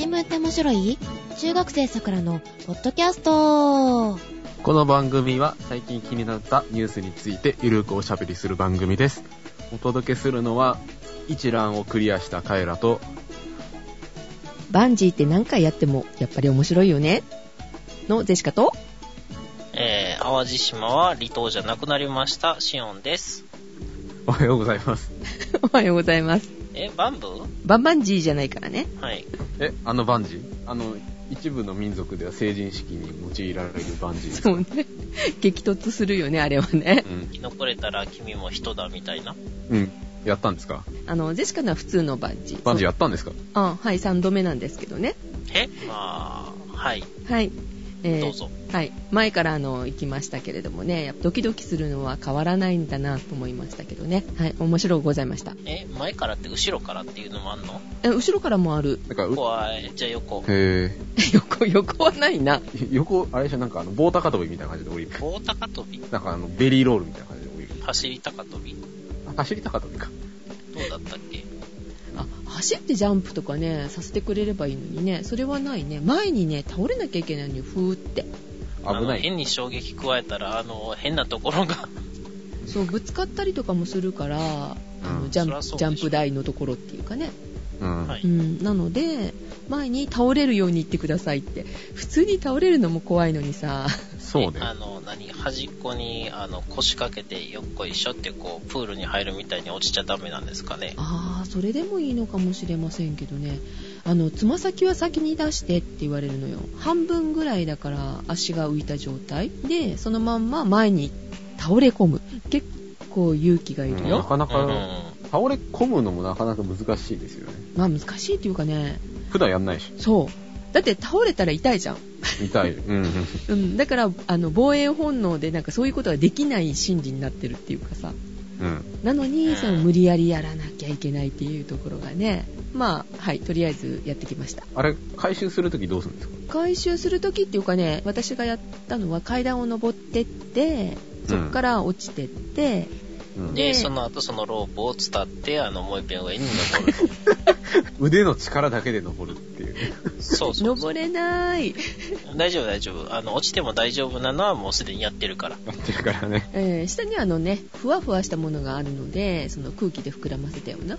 新聞って面白い？中学生さくらのポッドキャストこの番組は最近気になったニュースについてゆるくおしゃべりする番組です。お届けするのは一覧をクリアしたカエラとバンジーって何回やってもやっぱり面白いよねのジェシカと？えー、淡路島は離島じゃなくなりました、シオンです。おはようございます。おはようございます。え、バンブー？バンバンジーじゃないからね。はい。え、あのバンジー？あの、一部の民族では成人式に用いられるバンジーですか？そうね。激突するよね、あれはね。生き残れたら君も人だみたいな？うん。うん。やったんですか？あの、ジェシカのは普通のバンジー。バンジーーやったんですか？あ、はい、3度目なんですけどね。え？まあ、はい。はい。えーどうぞ。はい。前からあの、行きましたけれどもね、やっぱドキドキするのは変わらないんだなと思いましたけどね。はい。面白いございました。え、前からって後ろからっていうのもあんの？え後ろからもある。なんか、う怖い。じゃあ横。へ 横、横はないな。ー。横、あれでしょ、なんかあの、棒高跳びみたいな感じで降りる。棒高跳びなんかあの、ベリーロールみたいな感じで降りる。走り高跳び？あ走り高跳びか。どうだったっけ？あ、走ってジャンプとかね、させてくれればいいのにね、それはないね。前にね、倒れなきゃいけないのに、ふーって。危ない。変に衝撃加えたら、あの、変なところが。そう、ぶつかったりとかもするから、あのうんジャンジャンプ台のところっていうかね。うん。はいうん、なので、前に倒れるように言ってくださいって。普通に倒れるのも怖いのにさ。そうねえ。あの、何端っこに、あの、腰掛けてよっこいしょって、こう、プールに入るみたいに落ちちゃダメなんですかね。ああ、それでもいいのかもしれませんけどね。あの、つま先は先に出してって言われるのよ。半分ぐらいだから足が浮いた状態で、そのまんま前に倒れ込む。結構勇気がいるうんなよ。かなか、うん。倒れ込むのもなかなか難しいですよね。まあ難しいっていうかね、普段やんないし。そう。だって倒れたら痛いじゃん。痛い。うん。うん、だから、あの、防衛本能でなんかそういうことができない心理になってるっていうかさ。うん。なのに、うんその無理やりやらなきゃいけないっていうところがね、まあ、はい、とりあえずやってきました。あれ、回収するときどうするんですか？回収するときっていうかね、私がやったのは階段を登ってって、そこから落ちてって、うんで、でその後そのロープを伝って、あの、もう一遍上に登る。腕の力だけで登るっていう。そうそうそう。登れない。大丈夫大丈夫。あの、落ちても大丈夫なのはもうすでにやってるから。やってるからね。えー下にあのね、ふわふわしたものがあるので、その空気で膨らませたような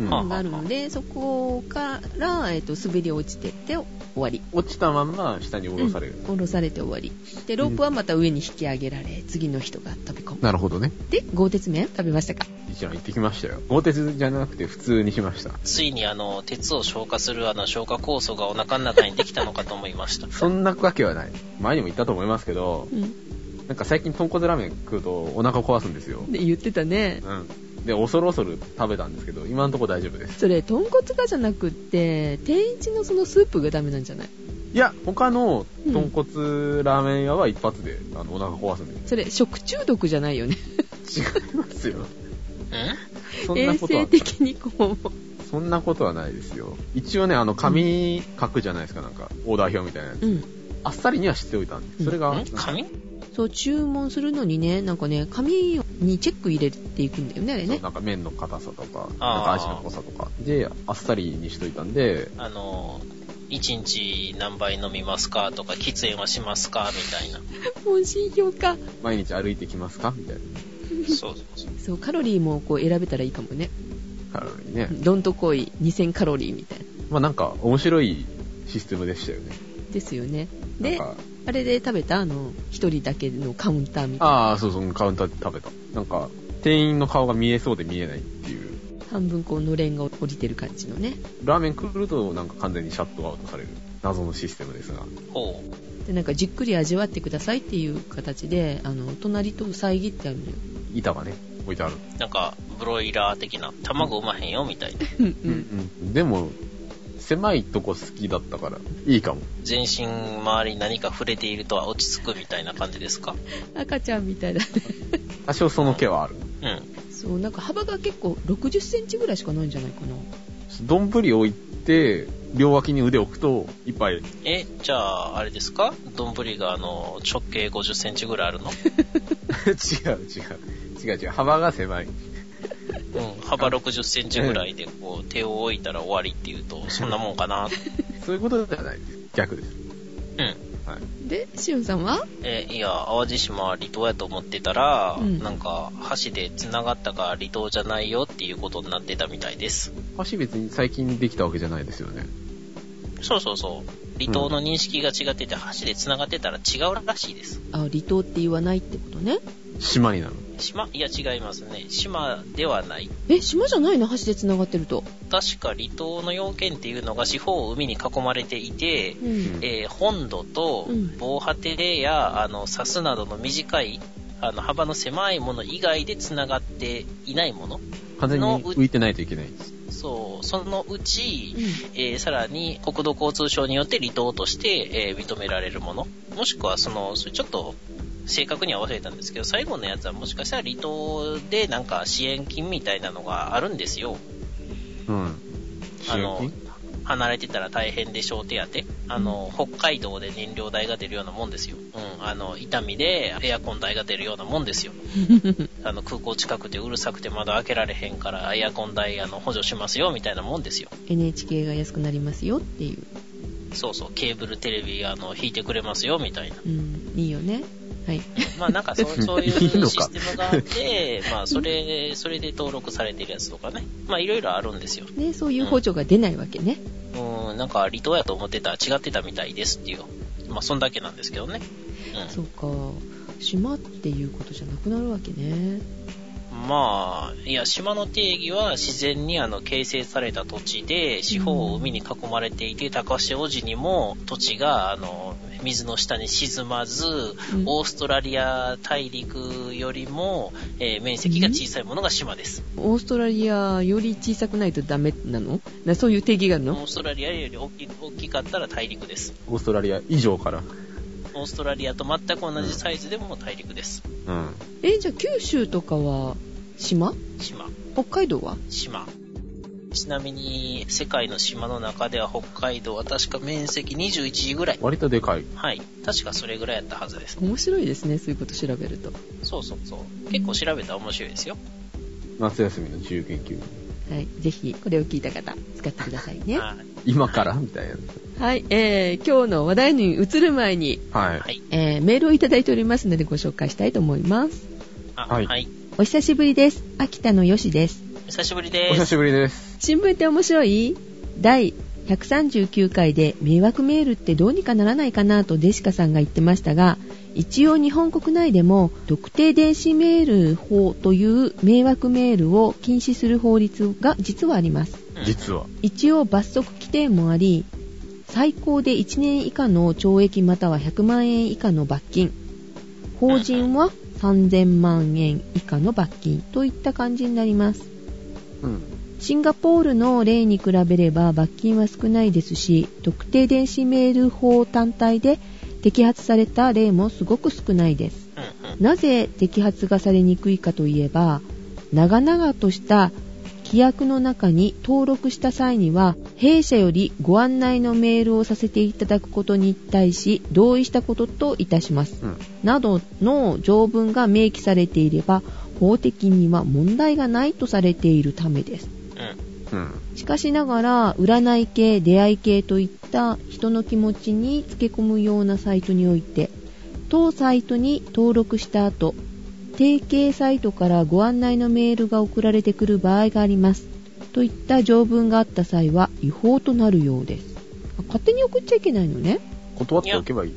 があるので、そこから、えっ、と、滑り落ちてって終わり。落ちたまんま下に下ろされる。下ろされて終わり。で、ロープはまた上に引き上げられ、次の人が飛び込む。なるほどね。で、豪鉄麺食べましたか？一覧行ってきましたよ。鋼鉄じゃなくて普通にしました。ついにあの、鉄を消化するあの、消化酵素がお腹の中にできたのかと思いました。そんなわけはない。前にも言ったと思いますけど、うん。なんか最近豚骨ラーメン食うとお腹壊すんですよ。で、言ってたね。うん。で、恐る恐る食べたんですけど、今のところ大丈夫です。それ、豚骨がじゃなくって、天一のそのスープがダメなんじゃない？いや、他の豚骨ラーメン屋は一発で、あの、お腹壊すんですそれ、食中毒じゃないよね。違いますよ。んそん衛なことは生、的にこう、そんなことはないですよ。一応ね、あの、紙書くじゃないですか、なんか、オーダー表みたいなやつ。うん。あっさりにはしておいたんで、それが、ん紙？そう、注文するのにね、なんかね、紙にチェック入れていくんだよね、あれね。なんか麺の硬さとか、なんか味の濃さとか。で、あっさりにしといたんで、あの、1日何杯飲みますかとか、喫煙はしますかみたいな。問診票か。毎日歩いてきますか？みたいな。そうそうそう。そう、カロリーもこう選べたらいいかもね。カロリーね。どんとこい2000カロリーみたいな。まあなんか、面白いシステムでしたよね。ですよね。で、なんか、あれで食べた？あの、一人だけのカウンターみたいな。ああ、そうそう、カウンターで食べた。なんか、店員の顔が見えそうで見えないっていう。半分こう、のれんが降りてる感じのね。ラーメン来るとなんか完全にシャットアウトされる謎のシステムですが。ほう。で、なんかじっくり味わってくださいっていう形で、あの、隣と遮ってあるのよ。板がね、置いてある。なんか、ブロイラー的な、卵産まへんよ、みたいな。うんう。うんん。でも、狭いとこ好きだったから、いいかも。全身周りに何か触れているとは落ち着くみたいな感じですか？赤ちゃんみたいだね。多少その気はある。うん。そう、なんか幅が結構60センチぐらいしかないんじゃないかな。丼置いて、両脇に腕置くと、いっぱい。え、じゃあ、あれですか？丼があの、直径50センチぐらいあるの？違 う違う。違う違う。幅が狭い。うん。幅60センチぐらいで、こう、手を置いたら終わりっていうと、そんなもんかな。そういうことじゃないです。逆です。うん。はい。で、しおんさんは？えいや、淡路島は離島やと思ってたら、うんなんか、橋で繋がったから離島じゃないよっていうことになってたみたいです。橋別に最近できたわけじゃないですよね。そうそうそう。離島の認識が違ってて、橋で繋がってたら違うらしいです。あ、離島って言わないってことね。島になる。島？いや、違いますね。島ではない。え、島じゃないの？橋で繋がってると。確か離島の要件っていうのが四方を海に囲まれていて、うん。えー本土とうん防波堤や、あの、サスなどの短い、あの、幅の狭いもの以外で繋がっていないもの。完全に浮いてないといけないです。そう、そのうち、うんえーさらに国土交通省によって離島として、えー認められるもの。もしくは、その、それちょっと、正確には忘れたんですけど、最後のやつはもしかしたら離島でなんか支援金みたいなのがあるんですよ。うん。あの金、離れてたら大変でしょう手当。あの、北海道で燃料代が出るようなもんですよ。うん。あの、痛みでエアコン代が出るようなもんですよ。あの、空港近くてうるさくて窓開けられへんからエアコン代、あの、補助しますよ、みたいなもんですよ。NHK が安くなりますよっていう。そうそう、ケーブルテレビ、あの、引いてくれますよ、みたいな。うん。いいよね。はい。まあなんかそうそういうシステムがあって、まあそれ、それで登録されてるやつとかね。まあいろいろあるんですよ。で、そういう補助が出ないわけね。うん、なんか離島やと思ってたら違ってたみたいですっていう。まあそんだけなんですけどね。うん。そうか。島っていうことじゃなくなるわけね。まあ、いや、島の定義は自然にあの形成された土地で、四方を海に囲まれていて、高潮時にも土地があの水の下に沈まず、うんオーストラリア大陸よりも、えー面積が小さいものが島です。オーストラリアより小さくないとダメなの？なそういう定義があるオのーストラリアより大き大きかったら大陸です。オーストラリア以上から？オーストラリアと全く同じサイズでも大陸です。うん。え、じゃあ九州とかは島？島。北海道は？島。ちなみに、世界の島の中では北海道は確か面積21ぐらい。割とでかい。はい。確かそれぐらいやったはずです。面白いですね、そういうこと調べると。そうそうそう。結構調べたら面白いですよ。夏休みの自由研究。はい。ぜひ、これを聞いた方、使ってくださいね。はい。今から？みたいな。はい。えー、今日の話題に移る前に、はい。はい。えー、メールをいただいておりますのでご紹介したいと思います。あ、ははいい。お久しぶりです。秋田のよしです。久しぶりおです。久しぶりです。新聞って面白い？第139回で迷惑メールってどうにかならないかなとデシカさんが言ってましたが、一応日本国内でも特定電子メール法という迷惑メールを禁止する法律が実はあります。うん実は。一応罰則規定もあり、最高で1年以下の懲役または100万円以下の罰金、法人は3000万円以下の罰金といった感じになります。うん。シンガポールの例に比べれば罰金は少ないですし、特定電子メール法単体で摘発された例もすごく少ないです。うん。なぜ摘発がされにくいかといえば、長々とした規約の中に登録した際には、弊社よりご案内のメールをさせていただくことに対し、同意したことといたします。うん。などの条文が明記されていれば、法的には問題がないとされているためです。うん。うん。しかしながら、占い系、出会い系といった人の気持ちにつけ込むようなサイトにおいて、当サイトに登録した後、提携サイトからご案内のメールが送られてくる場合があります。といった条文があった際は違法となるようです。あ勝手に送っちゃいけないのね。断っておけばいい。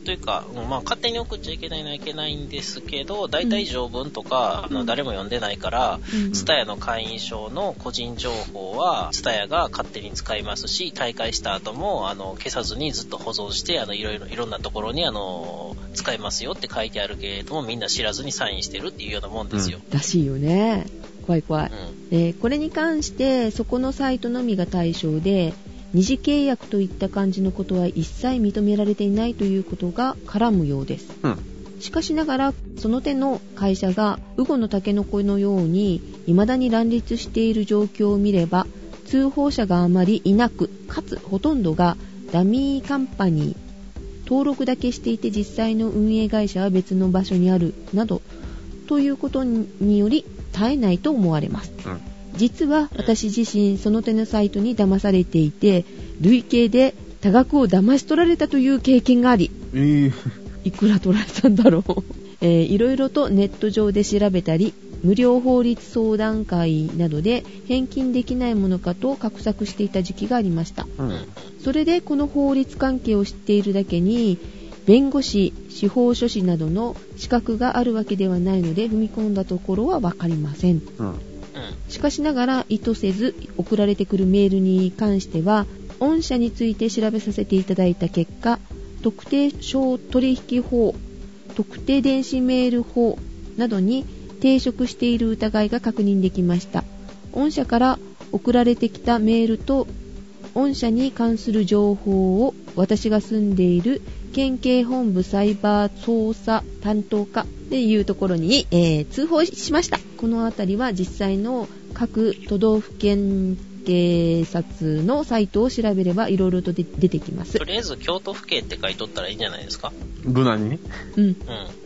というか、うんまあ、勝手に送っちゃいけないのはいけないんですけど、大体条文とか、あの誰も読んでないから、うんツタヤの会員証の個人情報は、ツタヤが勝手に使いますし、大会した後も、あの、消さずにずっと保存して、あの、いろいろ、いろんなところに、あの、使えますよって書いてあるけれども、みんな知らずにサインしてるっていうようなもんですよ。らしいよね。怖い怖い。うん。でこれに関してそこのサイトのみが対象で二次契約といった感じのことは一切認められていないということが絡むようですうん。しかしながらその手の会社がウゴのタケノコのように未だに乱立している状況を見れば通報者があまりいなくかつほとんどがダミーカンパニー登録だけしていて実際の運営会社は別の場所にあるなどということにより絶えないと思われますうん。実は私自身その手のサイトに騙されていて累計で多額を騙し取られたという経験がありえー、いくら取られたんだろう、えーいろいろとネット上で調べたり無料法律相談会などで返金できないものかと画策していた時期がありました。うん。それでこの法律関係を知っているだけに弁護士司法書士などの資格があるわけではないので踏み込んだところは分かりません。うん。しかしながら意図せず送られてくるメールに関しては御社について調べさせていただいた結果特定商取引法特定電子メール法などに抵触している疑いが確認できました。御社から送られてきたメールと御社に関する情報を私が住んでいる県警本部サイバー捜査担当課っていうところに、えー通報しました。このあたりは実際の各都道府県警察のサイトを調べればいろいろとで出てきます。と、りあえず京都府警って書いとったらいいんじゃないですか？無難に？ね。うん、うん。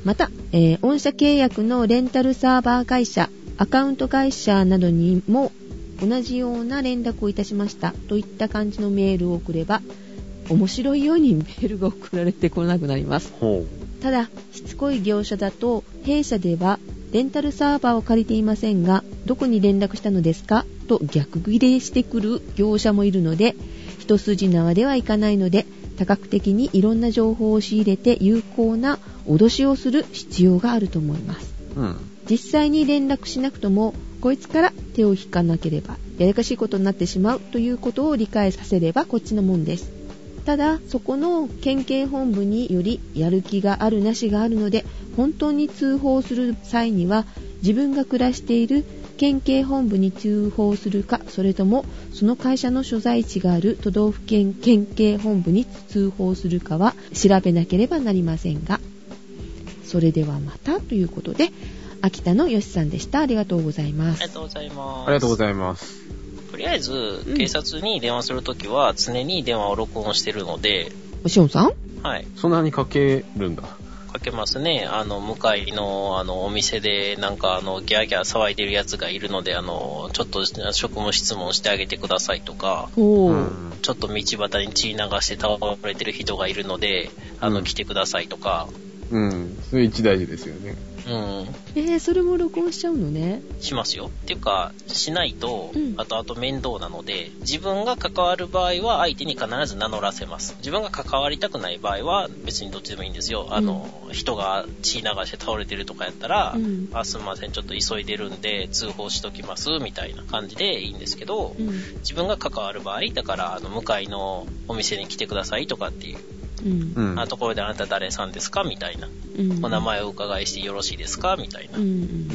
また、えー御社契約のレンタルサーバー会社アカウント会社などにも同じような連絡をいたしました。といった感じのメールを送れば面白いようにメールが送られてこなくなりますほただしつこい業者だと弊社ではレンタルサーバーを借りていませんがどこに連絡したのですか？と逆ギレしてくる業者もいるので一筋縄ではいかないので多角的にいろんな情報を仕入れて有効な脅しをする必要があると思いますう。うん。実際に連絡しなくともこいつから手を引かなければややかしいことになってしまうということを理解させればこっちのもんですただそこの県警本部によりやる気があるなしがあるので本当に通報する際には自分が暮らしている県警本部に通報するかそれともその会社の所在地がある都道府県県警本部に通報するかは調べなければなりませんがそれではまたということで秋田のよしさんでしたありがとうございますありがとうございます。ありがとうございます。とりあえずん、警察に電話するときは常に電話を録音してるので、しおんさん？はい。そんなにかけるんだ。かけますね。あの、向かいの、あの、お店で、なんか、あの、ギャーギャー騒いでるやつがいるので、あの、ちょっと職務質問してあげてくださいとか。ちょっと道端に血流して倒れてる人がいるので、あの、うん来てくださいとか、うん。それ一大事ですよね。うん、えー、それも録音しちゃうのねしますよ。っていうか、しないとうん、後々面倒なので、自分が関わる場合は相手に必ず名乗らせます。自分が関わりたくない場合は別にどっちでもいいんですよ。あの、人が血流して倒れてるとかやったら、うんあ、すみません、ちょっと急いでるんで通報しときます、みたいな感じでいいんですけど、うん自分が関わる場合、だから、あの、向かいのお店に来てくださいとかっていう、うんうん。あところであなた誰さんですか？みたいな。うんお名前をお伺いしてよろしいですか？みたいなう。ん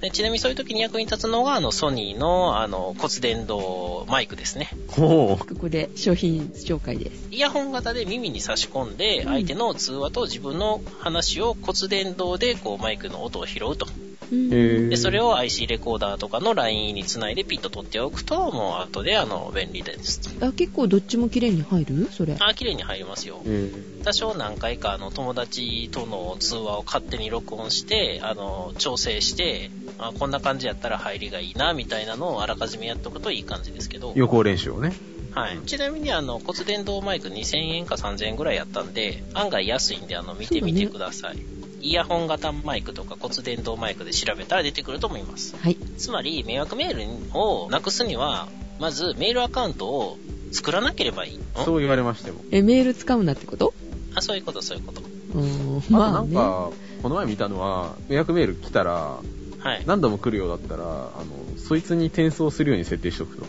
でちなみにそういう時に役に立つのが、あの、ソニーの、あの、骨伝導マイクですね。ほここで商品紹介ですイヤホン型で耳に差し込んで、うん相手の通話と自分の話を骨伝導で、こう、マイクの音を拾うと。で、それを IC レコーダーとかのラインにつないでピッと取っておくと、もう後で、あの、便利です。あ結構どっちも綺麗に入る？それあ、綺麗に入りますよ。え多少何回かあの友達との通話を勝手に録音して、あの、調整して、あこんな感じやったら入りがいいな、みたいなのをあらかじめやっとくといい感じですけど。予行練習をね。はい。ちなみにあの骨伝導マイク2000円か3000円ぐらいやったんで、案外安いんであの見てみてください。イヤホン型マイクとか骨伝導マイクで調べたら出てくると思います。はいつまり、迷惑メールをなくすには、まずメールアカウントを作らなければいい。ん？そう言われましても。えメール使うなってこと？あ、そういうこと、そういうこと。うんまあねなんか、この前見たのは、迷惑メール来たら、はい。何度も来るようだったら、あの、そいつに転送するように設定しとくと。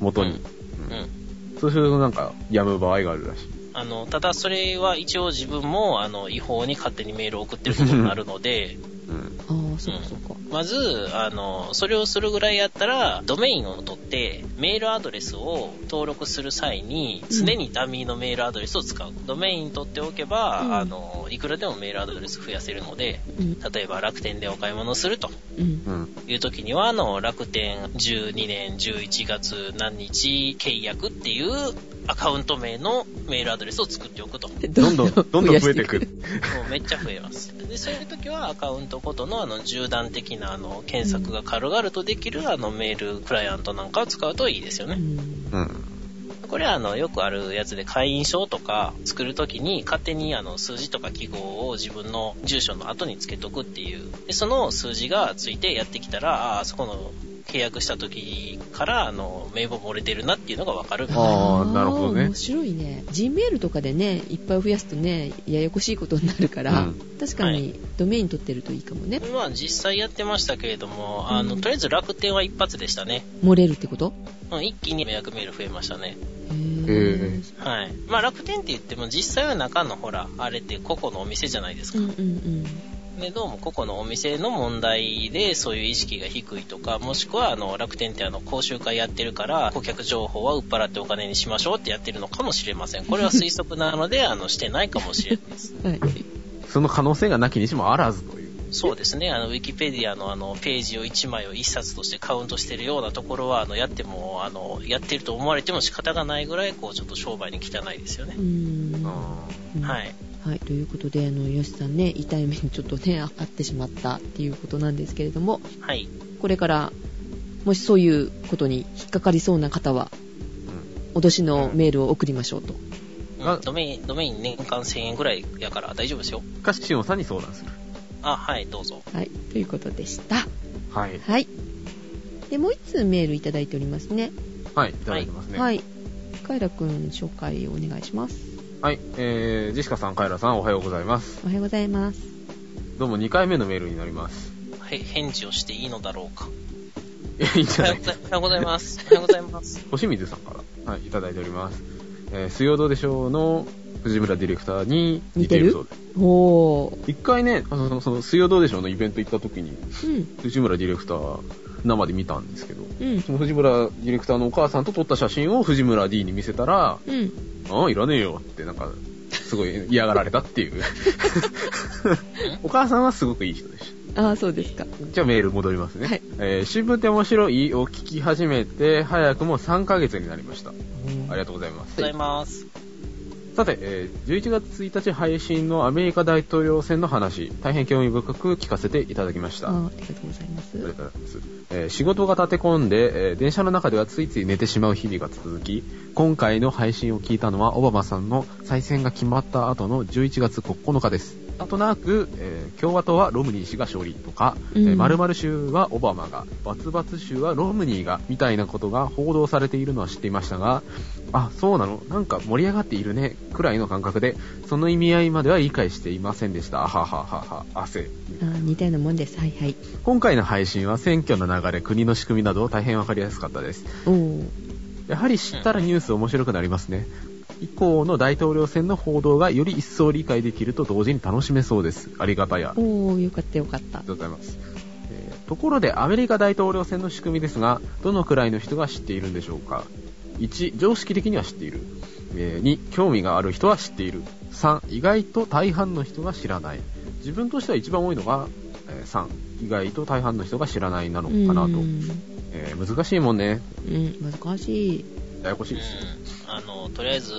元に。うん。そうするとなんか、やむ場合があるらしい。あの、ただそれは一応自分も、あの、違法に勝手にメールを送ってることになるので、うん。そうかそうかまず、あの、それをするぐらいやったら、ドメインを取って、メールアドレスを登録する際に、うん常にダミーのメールアドレスを使う。ドメイン取っておけば、うんあの、いくらでもメールアドレス増やせるので、うん例えば楽天でお買い物するとうんうん。いう時には、あの、楽天12年11月何日契約っていうアカウント名のメールアドレスを作っておくと。もどんどん、どんどん増えてくる。うめっちゃ増えます。で、そういう時はアカウントごとのあの、縦断的なあの、検索が軽々とできるあの、メールクライアントなんかを使うといいですよね。うんうん。これはあの、よくあるやつで会員証とか作るときに勝手にあの、数字とか記号を自分の住所の後につけとくっていう。で、その数字がついてやってきたら、ああ、そこの契約した時から、あの、名簿漏れてるなっていうのがわかる。あーなるほどね面白いね。Gmail とかでね、いっぱい増やすとね、ややこしいことになるから、うん確かにドメイン取ってるといいかもね。まあ実際やってましたけれども、あの、うんとりあえず楽天は一発でしたね。漏れるってこと？うん、一気に迷惑メール増えましたね。へへはい。まあ楽天って言っても実際は中のほら、あれって個々のお店じゃないですか。うんうんうん。で、どうも個々のお店の問題でそういう意識が低いとか、もしくはあの楽天ってあの講習会やってるから、顧客情報は売っ払ってお金にしましょうってやってるのかもしれません。これは推測なので、あの、してないかもしれないです。はい。その可能性がなきにしもあらずという。そうですね。あの、ウィキペディアのあの、ページを1枚を1冊としてカウントしてるようなところは、あの、やっても、あの、やってると思われても仕方がないぐらい、こう、ちょっと商売に汚いですよねはい。はい、ということで、あの、ヨシさんね、痛い目にちょっとね、あってしまったっていうことなんですけれども、はい。これから、もしそういうことに引っかかりそうな方は、ー脅しのメールを送りましょうと。あうんドメイン、ドメイン年間1000円ぐらいやから大丈夫ですよ。うん。かし、しおんさんに相談する。あ、はい、どうぞ。はい、ということでした。はい。はい。で、もう一通メールいただいておりますね。はい、いただいてますね。。はいい。カイラくん紹介をお願いします。はい、えー、ジェシカさん、カイラさん、おはようございます。おはようございます。どうも2回目のメールになります。へ返事をしていいのだろうか。いや、いいんじおはよゃない？うござおはようございます。おはようございます。星水さんから、はい、いただいております。えー、水曜どうでしょうの藤村ディレクターに似てるそうです。おー。一回ね、あの、その、水曜どうでしょうのイベント行った時に、うん。藤村ディレクター、生で見たんですけど、うん。その藤村ディレクターのお母さんと撮った写真を藤村 D に見せたら、うん。ああ、いらねえよって、なんか、すごい嫌がられたっていう。お母さんはすごくいい人でした。ああ、そうですか。じゃあメール戻りますね。はいえー新聞って面白い？を聞き始めて、早くも3ヶ月になりました。ありがとうございます。おはようございます。さて、えー11月1日配信のアメリカ大統領選の話、大変興味深く聞かせていただきました。ありがとうございます。ありがとうございます。えー仕事が立て込んで、えー電車の中ではついつい寝てしまう日々が続き、今回の配信を聞いたのはオバマさんの再選が決まった後の11月9日です。なんとなく、えー共和党はロムニー氏が勝利とか、えーうん〇〇州はオバマが、バツバツ州はロムニーが、みたいなことが報道されているのは知っていましたが、あ、そうなの？なんか盛り上がっているね、くらいの感覚で、その意味合いまでは理解していませんでした。あはははは、汗。あー似たようなもんです。はいはい。今回の配信は選挙の流れ、国の仕組みなど大変わかりやすかったです。おー。やはり知ったらニュース面白くなりますね。以降の大統領選の報道がより一層理解できると同時に楽しめそうです。ありがたや。ありおー、よかったよかったが。とうございます。えーところでアメリカ大統領選の仕組みですが、どのくらいの人が知っているんでしょうか ?1、常識的には知っている。えー2、興味がある人は知っている。3、意外と大半の人が知らない。自分としては一番多いのが、えー3、意外と大半の人が知らないなのかなとう。んえー難しいもんね。うん、難しい。ややこしうんいです。。あの、とりあえず、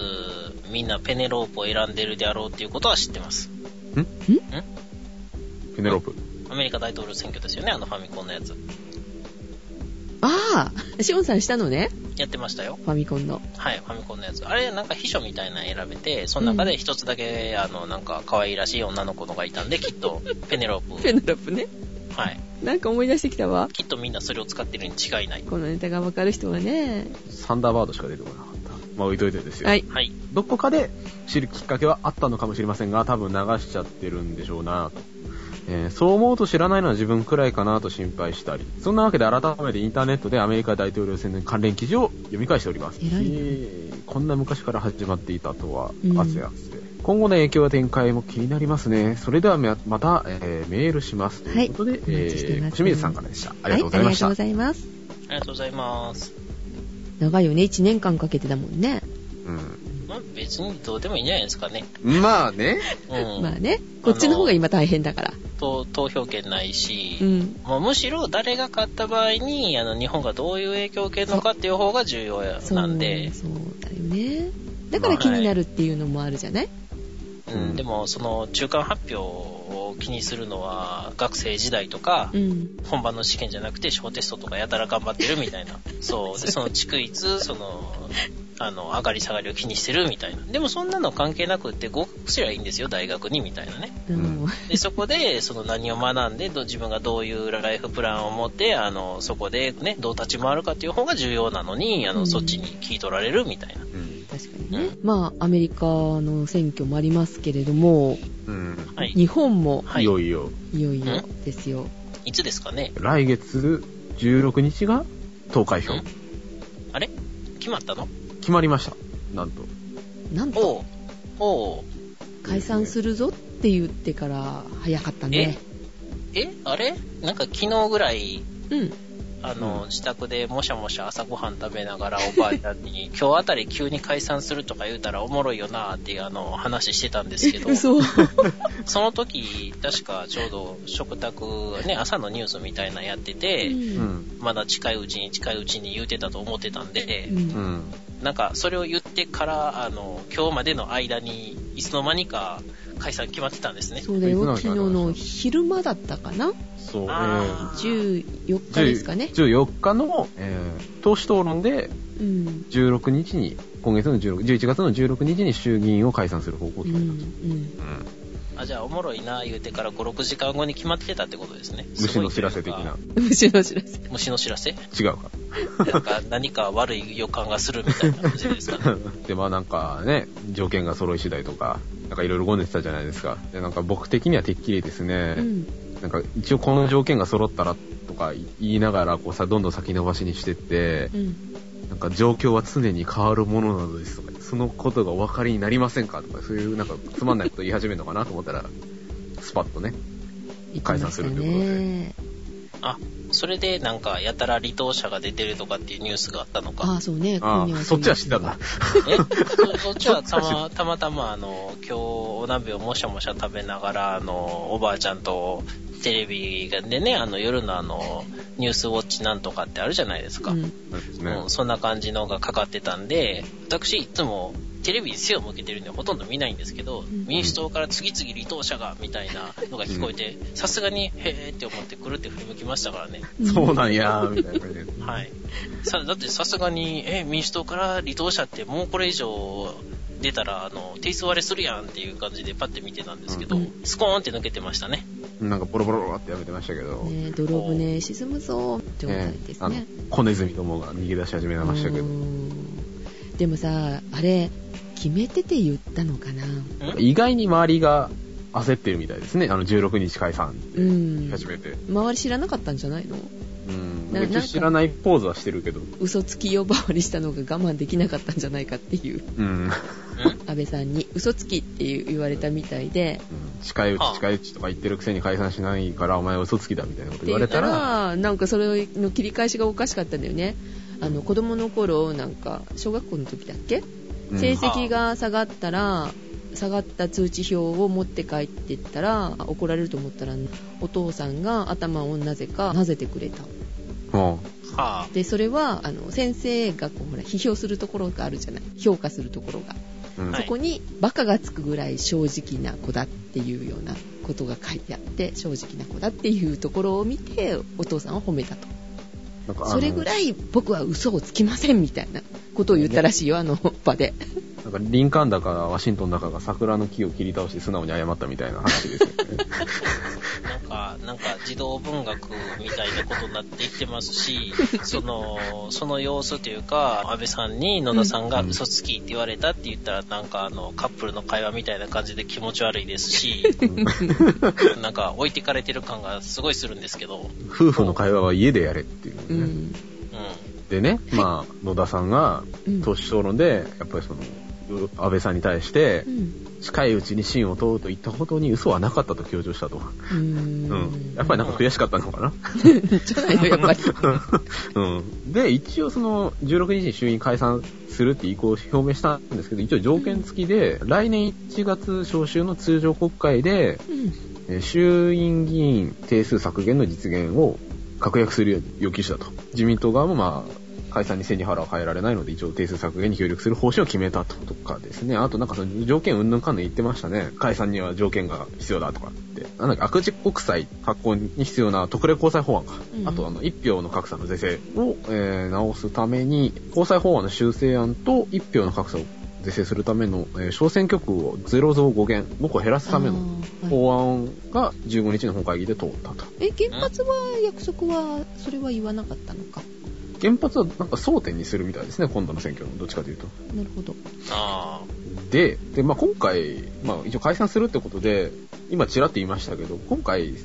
みんなペネロープを選んでるであろうっていうことは知ってます。ペネロープ。アメリカ大統領選挙ですよね、あのファミコンのやつ。ああ、シオンさんしたのねやってましたよ。ファミコンの。はい、ファミコンのやつ。あれ、なんか秘書みたいなの選べて、その中で一つだけ、あの、なんか可愛らしい女の子のがいたんで、きっと、ペネロー ペプ。ネロップね。はい。なんか思い出してきたわ。きっとみんなそれを使ってるに違いない。このネタがわかる人はね。サンダーバードしか出てこなかった。まあ置いといてですよ。はい。はい。どこかで知るきっかけはあったのかもしれませんが、多分流しちゃってるんでしょうなと。えーそう思うと知らないのは自分くらいかなと心配したり。そんなわけで改めてインターネットでアメリカ大統領選の関連記事を読み返しております。えーこんな昔から始まっていたとはう、ん汗汗で。今後の影響や展開も気になりますね。それではままた、えーメールします。ということで、はいえー、清水さんからでした。ありがとうございました。はい、ありがとうございます。ありがとうございます。長いよね、1年間かけてだもんね。うん。ままあ別にどうでもいいんじゃないですかね。まあね。うん。まあね、こっちの方が今大変だから。と投票権ないし、うん。まあ、むしろ誰が勝った場合に、あの、日本がどういう影響を受けるのかっていう方が重要やそうなんで、そうだよね。だから気になるっていうのもあるじゃない、うん、でも、その、中間発表を気にするのは、学生時代とか、うん。本番の試験じゃなくて小テストとかやたら頑張ってるみたいな。そう。で、その逐一、その、あの、上がり下がりを気にしてるみたいな。でもそんなの関係なくって合格すりゃいいんですよ、大学にみたいなね。うんで、そこで、その何を学んで、ど自分がどういうライフプランを持って、あの、そこでね、どう立ち回るかっていう方が重要なのに、あの、うんそっちに聞い取られるみたいな。うん。確かにね。まあ、アメリカの選挙もありますけれども、うん。はい。日本もはいいよいよ。いよいよですよ。いつですかね？来月16日が投開票ん。あれ？決まったの？決まりました。なんと。なんと、おうおう解散するぞって言ってから早かったね。え？あれ？なんか昨日ぐらい、うん。あの、うん自宅でもしゃもしゃ朝ごはん食べながらおばあちゃんに、今日あたり急に解散するとか言うたらおもろいよなっていうあの話してたんですけど、嘘。その時、確かちょうど食卓、ね、朝のニュースみたいなのやってて、ううんん。まだ近いうちに近いうちに言うてたと思ってたんで、うんうん。なんかそれを言ってから、あの、今日までの間に、いつの間にか解散決まってたんですね。そうだよ、昨日の昼間だったかな？そう、えあー、?14 日ですかね。14日の、えー、党首討論でうん。16日に、今月の16、11月の16日に衆議院を解散する方向うん。うとなります。ん。うん。あ、じゃあおもろいな言うてから5、6時間後に決まってたってことですね。虫の知らせ的な。虫の知らせ。虫の知らせ？違うか。なんか何か悪い予感がするみたいな感じですか？ね。で、まあなんかね、条件が揃い次第とか、なんかいろいろごねてたじゃないですか。で、なんか僕的にはてっきりですね、うん。なんか一応この条件が揃ったらとか言いながら、こうさ、どんどん先延ばしにしてって、うん。なんか状況は常に変わるものなのですとか、そのことがお分かりになりませんかとか、そういうなんかつまんないこと言い始めるのかなと思ったら、スパッとね。解散するということでね。あ、それでなんかやたら離党者が出てるとかっていうニュースがあったのか。ああ、そうね。あそっちは知ったんだ。え？そそっちはたまたまたまあの、今日お鍋をもしゃもしゃ食べながら、あの、おばあちゃんとテレビでね、あの夜のあの、ニュースウォッチなんとかってあるじゃないですか。うん。そうん、そんな感じのがかかってたんで、私いつもテレビに背を向けてるんでほとんど見ないんですけど、ん民主党から次々離党者がみたいなのが聞こえて、さすがにへーって思ってくるって振り向きましたからね。そうなんやー、みたいな感じで。はい。さ、だってさすがに、え、民主党から離党者ってもうこれ以上出たら、あの、テイスト割れするやんっていう感じでパッて見てたんですけど、うんスコーンって抜けてましたね。なんかボロボロボロってやめてましたけど、ね泥船沈むぞ状態ですね。、小ネズミどもが逃げ出し始めましたけど、うんでもさ、あれ、決めてて言ったのかな？ん？意外に周りが焦ってるみたいですね。あの、16日解散ってうん言い。始めて。周り知らなかったんじゃないの？うん。な一応知らないポーズはしてるけど、嘘つき呼ばわりしたのが我慢できなかったんじゃないかっていう、うん。ん 安倍さんに嘘つきって言われたみたいで、近いうちはあ近いうちとか言ってるくせに解散しないからお前は嘘つきだみたいなこと言われたら、ら、なんかそれの切り返しがおかしかったんだよね。あの、子供の頃、なんか、小学校の時だっけ？うん成績が下がったら、下がった通知表を持って帰ってったら、怒られると思ったら、お父さんが頭をなぜかなぜてくれた。で、それは、あの、先生がこう、ほら、批評するところがあるじゃない。評価するところが。う、うんはいそこに、バカがつくぐらい正直な子だっていうようなことが書いてあって、正直な子だっていうところを見て、お父さんを褒めたと。それぐらい僕は嘘をつきませんみたいなことを言ったらしいよ、あの場で。なんかリンカーンだかワシントンだかが桜の木を切り倒して素直に謝ったみたいな話ですよね。あ、なんか、なんか児童文学みたいなことになっていってますし、その、その様子というか、安倍さんに野田さんが嘘つきって言われたって言ったら、なんかあの、カップルの会話みたいな感じで気持ち悪いですし、なんか置いてかれてる感がすごいするんですけど、夫婦の会話は家でやれっていうね。うん。うん。でね、まあ、野田さんがうん党首討論で、やっぱりその、安倍さんに対してう、ん。近いうちに真を問うと言ったことに嘘はなかったと強調したと。うーんうん。やっぱりなんか悔しかったのかな。じゃないの、やっぱり。うん。で、一応その、16日に衆院解散するって意向を表明したんですけど、一応条件付きで、来年1月召集の通常国会で、うん。えー衆院議員定数削減の実現を確約するように要求したと。自民党側もまあ、解散に背に腹を変えられないので一応定数削減に協力する方針を決めたととかですね。あとなんかその条件うんぬんかんぬん言ってましたね。解散には条件が必要だとかって。なんだっけ、悪事国債発行に必要な特例交際法案か。うんあとあの、一票の格差の是正を、えー直すために、交際法案の修正案と一票の格差を是正するための、えー小選挙区を0増5減、5個減らすための法案が15日の本会議で通ったと。え、原発は約束は、それは言わなかったのか？原発はなんか争点にするみたいですね、今度の選挙のどっちかというと。なるほど。あで、で、まあ今回、まあ一応解散するってことで、今ちらっと言いましたけど、今回の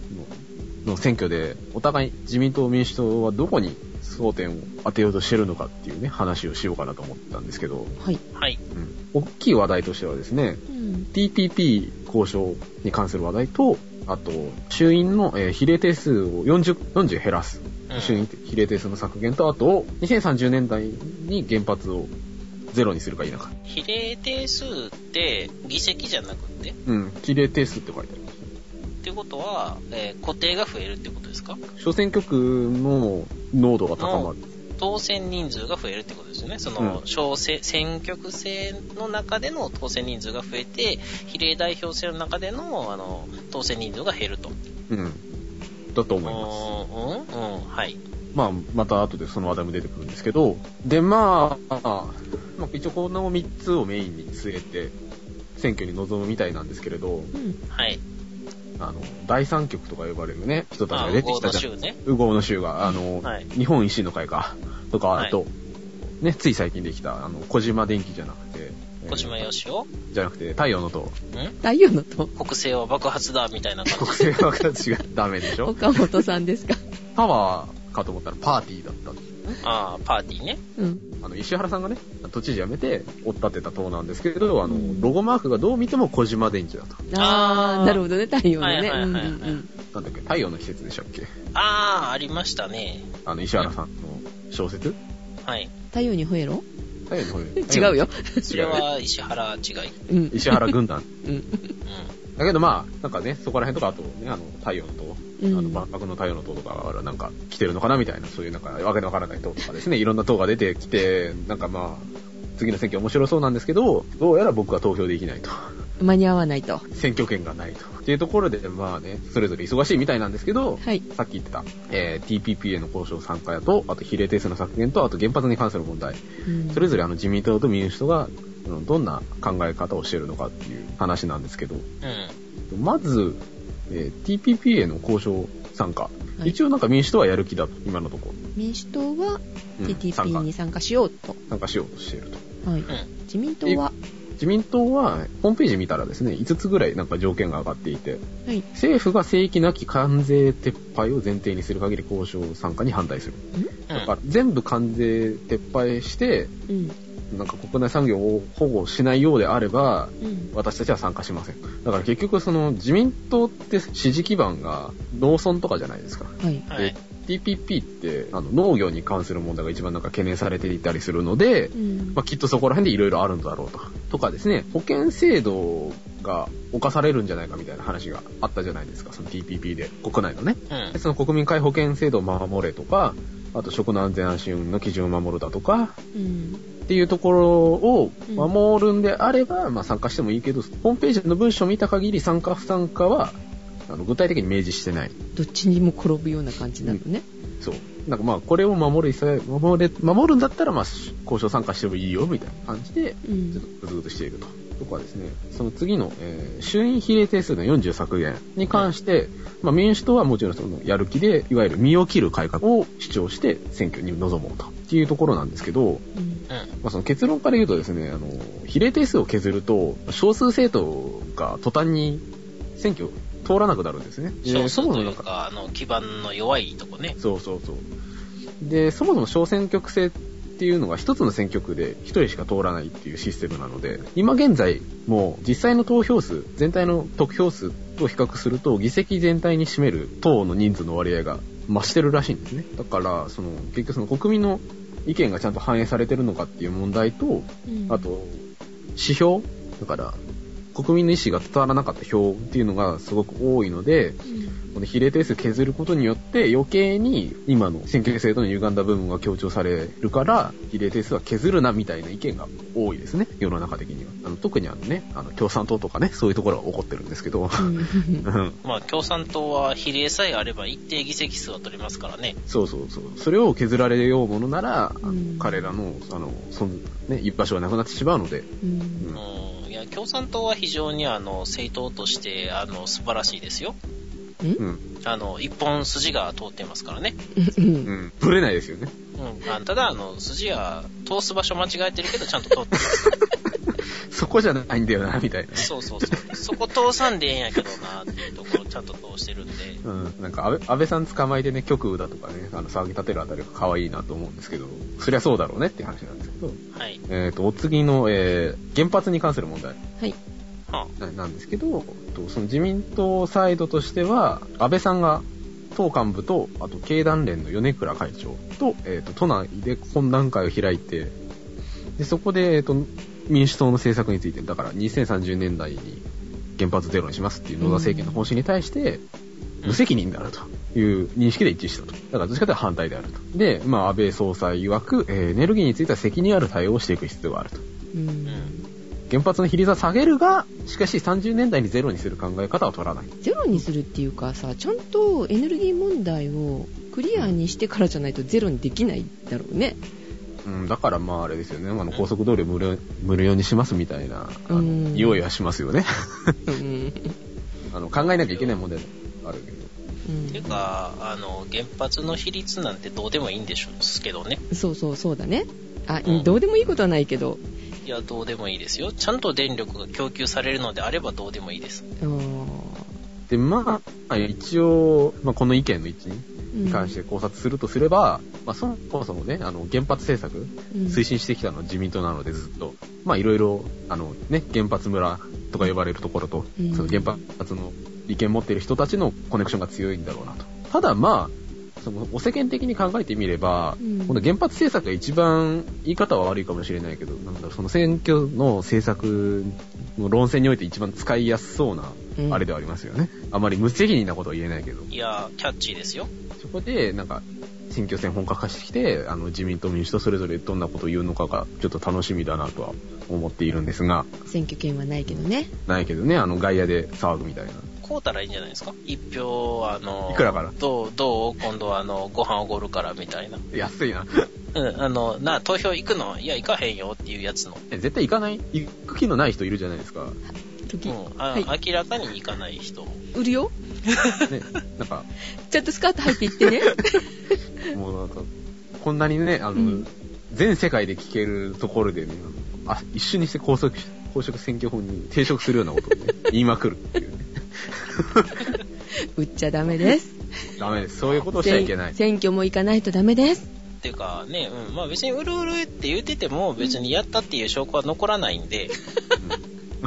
の選挙で、お互い自民党民主党はどこに争点を当てようとしてるのかっていうね、話をしようかなと思ったんですけど、はい。あ。はい。うん、大きい話題としてはですね、うん。TPP 交渉に関する話題と、あと、衆院の、えー比例定数を40、40減らす。比例定数の削減と、あと、2030年代に原発をゼロにするか否か。比例定数って議席じゃなくって？うん、比例定数って書いてあります。ってことは、えー固定が増えるってことですか？小選挙区の濃度が高まる。当選人数が増えるってことですよね。その、うん小選選挙区制の中での当選人数が増えて、比例代表制の中での、あの、当選人数が減ると。うん。だとう思います。ん、うん、うん、はい。まあ、また後でその話題も出てくるんですけど、で、まあ、まあ、一応この3つをメインに据えて、選挙に臨むみたいなんですけれど、うん。はい。あの、第三局とか呼ばれるね、人たちあ、が出てきたじゃん。の州ね。の州が、あの、はい日本維新の会か、とか、はいあと、ね、つい最近できた、あの、小島電機じゃなくて、えー小島よしお、んじゃなくて、太陽の塔。太陽のと、国政は爆発だ、みたいな感国じ。政は形がダメでしょ？岡本さんですか？パワーかと思ったらパーティーだった。ああ、パーティーね。うん。あの、石原さんがね、都知事辞めて、追っ立てた塔なんですけれど、あの、うんロゴマークがどう見ても小島電機だと。あー、あーなるほどね、太陽のね。はいはいはいはいうんうんうんなんだっけ、太陽の季節でしたっけ？ああ、ありましたね。あの、石原さんの小説？はい。太陽に吠えろ？違うよ。それは石原違い。うん。石原軍団。うん。うだけどまあ、なんかね、そこら辺とか、あとね、あの、太陽の塔、うんあの、万博の太陽の塔とかが、なんか、来てるのかなみたいな、そういうなんか、わけのわからない塔とかですね、いろんな塔が出てきて、なんかまあ、次の選挙面白そうなんですけど、どうやら僕は投票できないと。間に合わないと。選挙権がないと。っていうところで、まあね、それぞれ忙しいみたいなんですけど、はい。さっき言ってた、えー TPP への交渉参加やと、あと比例定数の削減と、あと原発に関する問題。うんそれぞれあの自民党と民主党が、うんどんな考え方をしているのかっていう話なんですけど、ん。うん。まず、えー TPP への交渉参加。はい一応なんか民主党はやる気だと、今のところ。民主党はうん TTP に参加しようと。参加しようとしていると。はい。うん。自民党は、自民党は、ホームページ見たらですね、5つぐらいなんか条件が上がっていて、はい。政府が正規なき関税撤廃を前提にする限り交渉参加に反対する。だから全部関税撤廃して、うん。なんか国内産業を保護しないようであれば、うん。私たちは参加しません。だから結局その自民党って支持基盤が農村とかじゃないですか。はい。はい。TPP ってあの農業に関する問題が一番なんか懸念されていたりするので、うん。まあ、きっとそこら辺でいろいろあるんだろうと。とかですね、保険制度が犯されるんじゃないかみたいな話があったじゃないですか、その TPP で、国内のね。うんで。その国民皆保険制度を守れとか、あと食の安全安心の基準を守るだとか、うん。っていうところを守るんであれば、まあ参加してもいいけど、ホームページの文章を見た限り参加不参加は、あの具体的に明示してない。どっちにも転ぶような感じなのね。そう。なんかまあ、これを守る、守れ、守るんだったら、まあ、交渉参加してもいいよ、みたいな感じで、うんちょっとぐずぐずしていると。とかですね、その次の、えー衆院比例定数の40削減に関して、まあ、民主党はもちろんそのやる気で、いわゆる身を切る改革を主張して選挙に臨もうと。っていうところなんですけど、うん。うん。まあ、その結論から言うとですね、あの、比例定数を削ると、少数政党が途端に選挙通らなくなるんですね。で少数そもそもなんかというか、あの、基盤の弱いとこね。そうそうそう。で、そもそも小選挙区制ってっていうのが一つの選挙区で一人しか通らないっていうシステムなので、今現在もう実際の投票数、全体の得票数と比較すると議席全体に占める党の人数の割合が増してるらしいんですね。だから、その、結局その国民の意見がちゃんと反映されてるのかっていう問題と、あと、指標だから、国民の意思が伝わらなかった票っていうのがすごく多いので、この比例定数削ることによって余計に今の選挙制度の歪んだ部分が強調されるから、比例定数は削るなみたいな意見が多いですね、世の中的には。あの特にあのね、あの共産党とかね、そういうところが起こってるんですけど、うん まあ、共産党は比例さえあれば一定議席数は取れますからね。そうそうそう。それを削られようものなら、あのうん彼らの、あの、そん、ね、居場所がなくなってしまうので、うんうん。いや、共産党は非常にあの、政党として、あの、素晴らしいですよ。うん？あの、一本筋が通ってますからね。うんうん。ぶれないですよね。うん。あただ、あの、筋は通す場所間違えてるけど、ちゃんと通ってます。そこじゃないんだよな、みたいな。そうそうそう。そこ通さんでええんやけどな、っていうところちゃんと通してるんで。うん。なんか安倍、安倍さん捕まえてね、極右だとかね、あの、騒ぎ立てるあたりが可愛いなと思うんですけど、そりゃそうだろうねっていう話なんですけど、はい。えっ、と、お次の、えー、原発に関する問題はい。はななんですけど、とその自民党サイドとしては、安倍さんが党幹部と、あと経団連の米倉会長と、えっ、と、都内で懇談会を開いて、で、そこで、えっ、と、民主党の政策について、だから2030年代に原発ゼロにしますっていう野田政権の方針に対して、無責任であるという認識で一致したと。だからどっちかというと反対であると。で、まあ安倍総裁曰く、えーエネルギーについては責任ある対応をしていく必要があると。うんうん。原発の比率は下げるが、しかし30年代にゼロにする考え方は取らない。ゼロにするっていうかさちゃんとエネルギー問題をクリアにしてからじゃないとゼロにできないだろうねうん、だからまああれですよね、あの高速道路を無料無料にしますみたいな、あのうん用意はしますよね。うん あの考えなきゃいけない問題もあるけど。ていうか、あの、原発の比率なんてどうでもいいんでしょうけどね。そうそうそうだねあ、うんどうでもいいことはないけどいや、どうでもいいですよ。ちゃんと電力が供給されるのであればどうでもいいです。うんで、まあ、一応、まあ、この意見の一にに関して考察するとすれば、まあ、そもそもね、あの、原発政策、うん推進してきたのは自民党なのでずっと、まあ、いろいろ、あの、ね、原発村とか呼ばれるところと、うんその原発の利権持っている人たちのコネクションが強いんだろうなと。ただ、まあ、その、お世間的に考えてみれば、うんこの原発政策が一番、言い方は悪いかもしれないけど、なんだろう、その選挙の政策の論戦において一番使いやすそうな、うんあれではありますよね。あまり無責任なことは言えないけど。いや、キャッチーですよ。そこで、なんか、選挙戦本格化してきて、あの、自民党、民主党それぞれどんなことを言うのかが、ちょっと楽しみだなとは思っているんですが、選挙権はないけどねないけどね、あの、外野で騒ぐみたいな。こうたらいいんじゃないですか？一票、あの、いくらから？どう、どう今度はあの、ご飯おごるからみたいな。安いな。うん、あの、な、投票行くの？いや、行かへんよっていうやつの。え絶対行かない？行く気のない人いるじゃないですか。時、うん、い明らかに行かない人。売るよ？ね、なんか、ちゃんとスカート入っていってね もうなんか、こんなにね、あの、うん全世界で聞けるところでね、あ一瞬にして公職、公職選挙法に抵触するようなことをね、言いまくるっていうね。売っちゃダメですダメです。そういうことをしちゃいけない。選選挙も行かないとダメですっていうかね、うん、まあ別にうるうるって言ってても別にやったっていう証拠は残らないんで、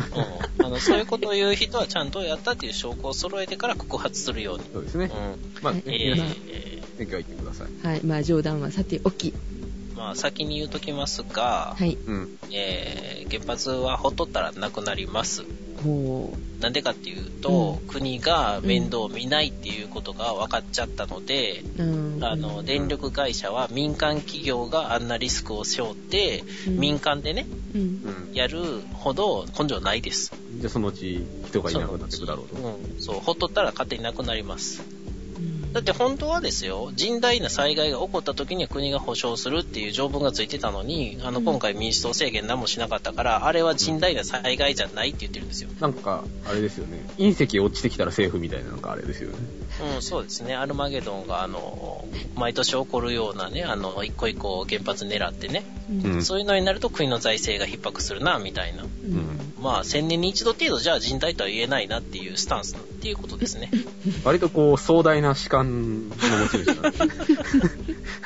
うん、あのそういうことを言う人はちゃんとやったっていう証拠を揃えてから告発するように。そうですね。うんまあ、はいえ皆さん、ーえ選挙は行ってください。はいまあ冗談はさておきーまあ先に言うときますが、はいうん。えー原発はほっとったらなくなります。ほなんでかっていうと、う国が面倒を見ないっていうことが分かっちゃったので、ううんあの、電力会社は民間企業があんなリスクを背負って、うん民間でね、うんうん。やるほど根性ないです。じゃあそのうち人がいなくなっていくだろうと。うん、そう、ほっとったら勝手になくなります。うんだって本当はですよ、甚大な災害が起こった時には国が保障するっていう条文がついてたのに、あの、うん今回民主党制限何もしなかったから、あれは甚大な災害じゃないって言ってるんですよ。なんか、あれですよね。隕石落ちてきたら政府みたいな、なんかあれですよね。うん、そうですね。アルマゲドンが、あの、毎年起こるようなね、あの、一個一個原発狙ってね、うんうんそういうのになると国の財政が逼迫するな、みたいな。うんまあ、千年に一度程度じゃあ人大とは言えないなっていうスタンスっていうことですね。割とこう、壮大な主観の持ち主なんで。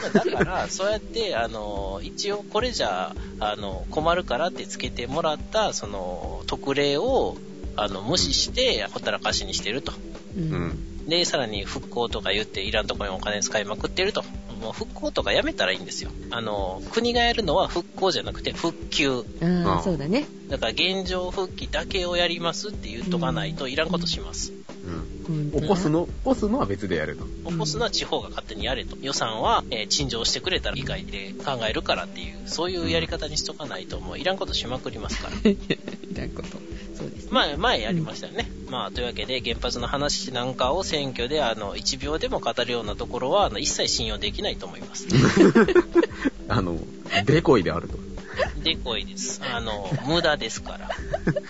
まあだから、そうやって、あの、一応これじゃ、あの、困るからってつけてもらった、その、特例を、あの、無視して、ほったらかしにしてると。う。うんん。で、さらに復興とか言っていらんところにお金使いまくってると。もう復興とかやめたらいいんですよ。あの、国がやるのは復興じゃなくて復旧。あああ、そうだね。だから現状復帰だけをやりますって言っとかないといらんことします。うん。うん起こすの、起こすのは別でやると。起こすのは地方が勝手にやれと。予算は、えー陳情してくれたら議会で考えるからっていう、そういうやり方にしとかないともういらんことしまくりますから。いらんこと。そうですね。まあ、前やりましたよね。まあ、というわけで、原発の話なんかを選挙で、あの、1秒でも語るようなところは、あの、一切信用できないと思います。あの、デコイであると。でこいです。あの、無駄ですから。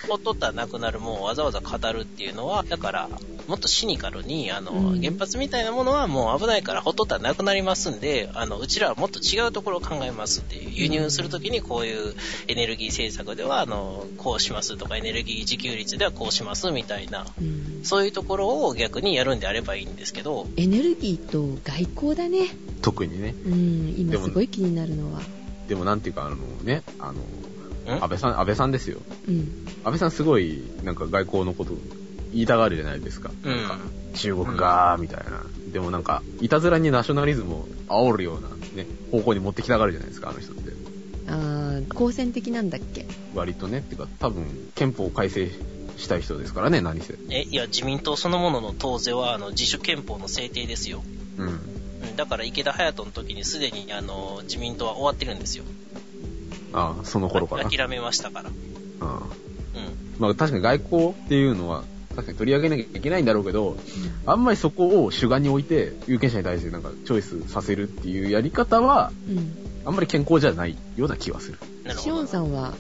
ほっとったらなくなるもんをわざわざ語るっていうのは、だから、もっとシニカルに、あの、うん原発みたいなものはもう危ないからほっとったらなくなりますんで、あの、うちらはもっと違うところを考えますっていう、輸入するときにこういうエネルギー政策では、あの、こうしますとか、エネルギー自給率ではこうしますみたいな、うんそういうところを逆にやるんであればいいんですけど、エネルギーと外交だね。特にね。うん、でも今すごい気になるのは。でもなんていうか、あのね、あの、ん？安倍さん、安倍さんですよ。うん。安倍さんすごい、なんか外交のこと言いたがるじゃないですか。うんなんか中国がーみたいな。でもなんか、いたずらにナショナリズムを煽るようなね、方向に持ってきたがるじゃないですか、あの人って。ああ、好戦的なんだっけ？割とね、っていうか多分、憲法改正したい人ですからね、何せ。え、いや、自民党そのものの党是は、あの、自主憲法の制定ですよ。うん。うんだから池田隼人の時にすでにあの自民党は終わってるんですよ。ああ、その頃から。諦めましたから。ああうん。まあ確かに外交っていうのは、確かに取り上げなきゃいけないんだろうけど、あんまりそこを主眼に置いて、有権者に対してなんかチョイスさせるっていうやり方は、うん。あんまり健康じゃないような気はする。シオなるほど。ンさんは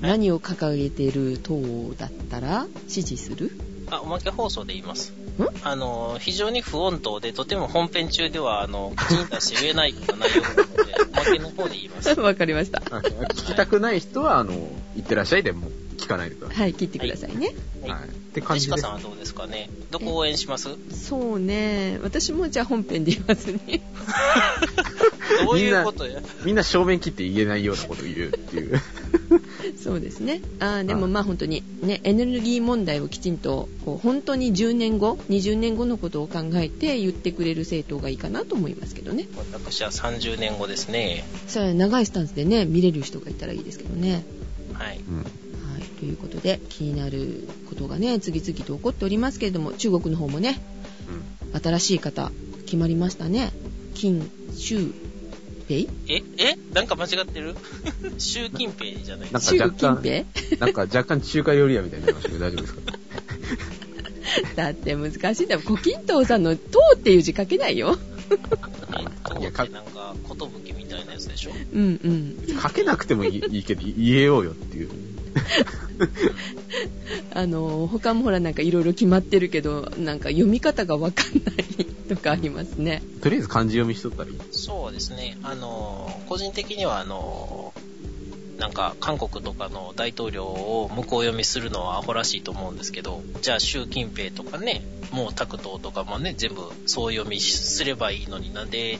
何を掲げている党だったら支持する？あ、おまけ放送で言います。ん？あの、非常に不穏当で、とても本編中では、あの、口に出して言えないような内容なので、おまけの方で言います。わかりました。あ聞きたくない人は、あの、行ってらっしゃいでも聞かないでくださはい、切ってくださいね。はいい。はい。ってジ感じでさん。はどうですかね？どこ応援します？そうね。私もじゃあ本編で言いますね。どういうことや？みんな正面切って言えないようなことを言うっていう。そうですね。あーでもはいまあ本当にね、エネルギー問題をきちんと、こう本当に10年後、20年後のことを考えて言ってくれる政党がいいかなと思いますけどね。私は30年後ですね。それは長いスタンスでね、見れる人がいたらいいですけどね。はい。うん。はい。ということで、気になることがね、次々と起こっておりますけれども、中国の方もね、新しい方、決まりましたね。金、周、平ええ？なんか間違ってる？習近平じゃないなんか習近平？うん。なんか若干中華料理屋みたいになりましたけど大丈夫ですか？だって難しいんだよ。胡錦涛さんの唐っていう字書けないよ。えいやっとってなんか、ことぶきみたいなやつでしょうんうん。書けなくてもいいいいけど言えようよっていう。あの、他もほらなんかいろいろ決まってるけど、なんか読み方がわかんないとかありますね。とりあえず漢字読みしとったらいい。そうですね。あの、個人的には、あの、なんか、韓国とかの大統領を向こう読みするのはアホらしいと思うんですけど、じゃあ習近平とかね、もうタクトとかもね、全部そう読みすればいいのになんで、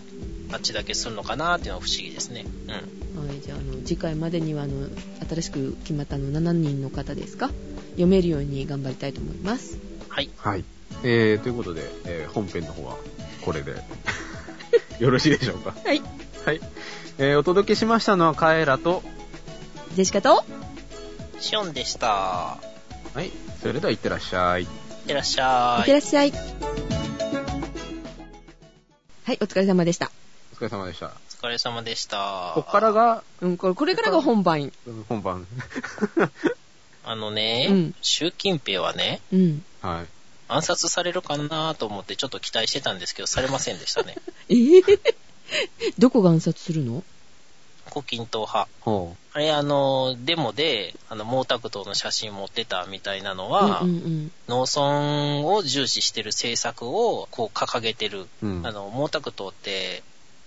あっちだけするのかなっていうのは不思議ですね。うん。はい、じゃあ、あの、次回までには、あの、新しく決まったの7人の方ですか？読めるように頑張りたいと思います。はい。はい。えー、ということで、えー本編の方はこれで よろしいでしょうか？はい。はい。えーお届けしましたのはカエラと、ジェシカと、シオンでした。はい。それでは行ってらっしゃい。いってらっしゃい。いってらっしゃい。はい、お疲れ様でした。お疲れ様でした。お疲れ様でした。こっからが、うん、これ、これからが本番。うん本番。あのね、うん習近平はね、うん。はい。暗殺されるかなと思ってちょっと期待してたんですけど、されませんでしたね。えー、どこが暗殺するの？胡錦涛派。ほあれ、あの、デモで、あの、毛沢東の写真持ってたみたいなのは、うんうん農村を重視してる政策を、こう、掲げてる。う。うん。あの、毛沢東って、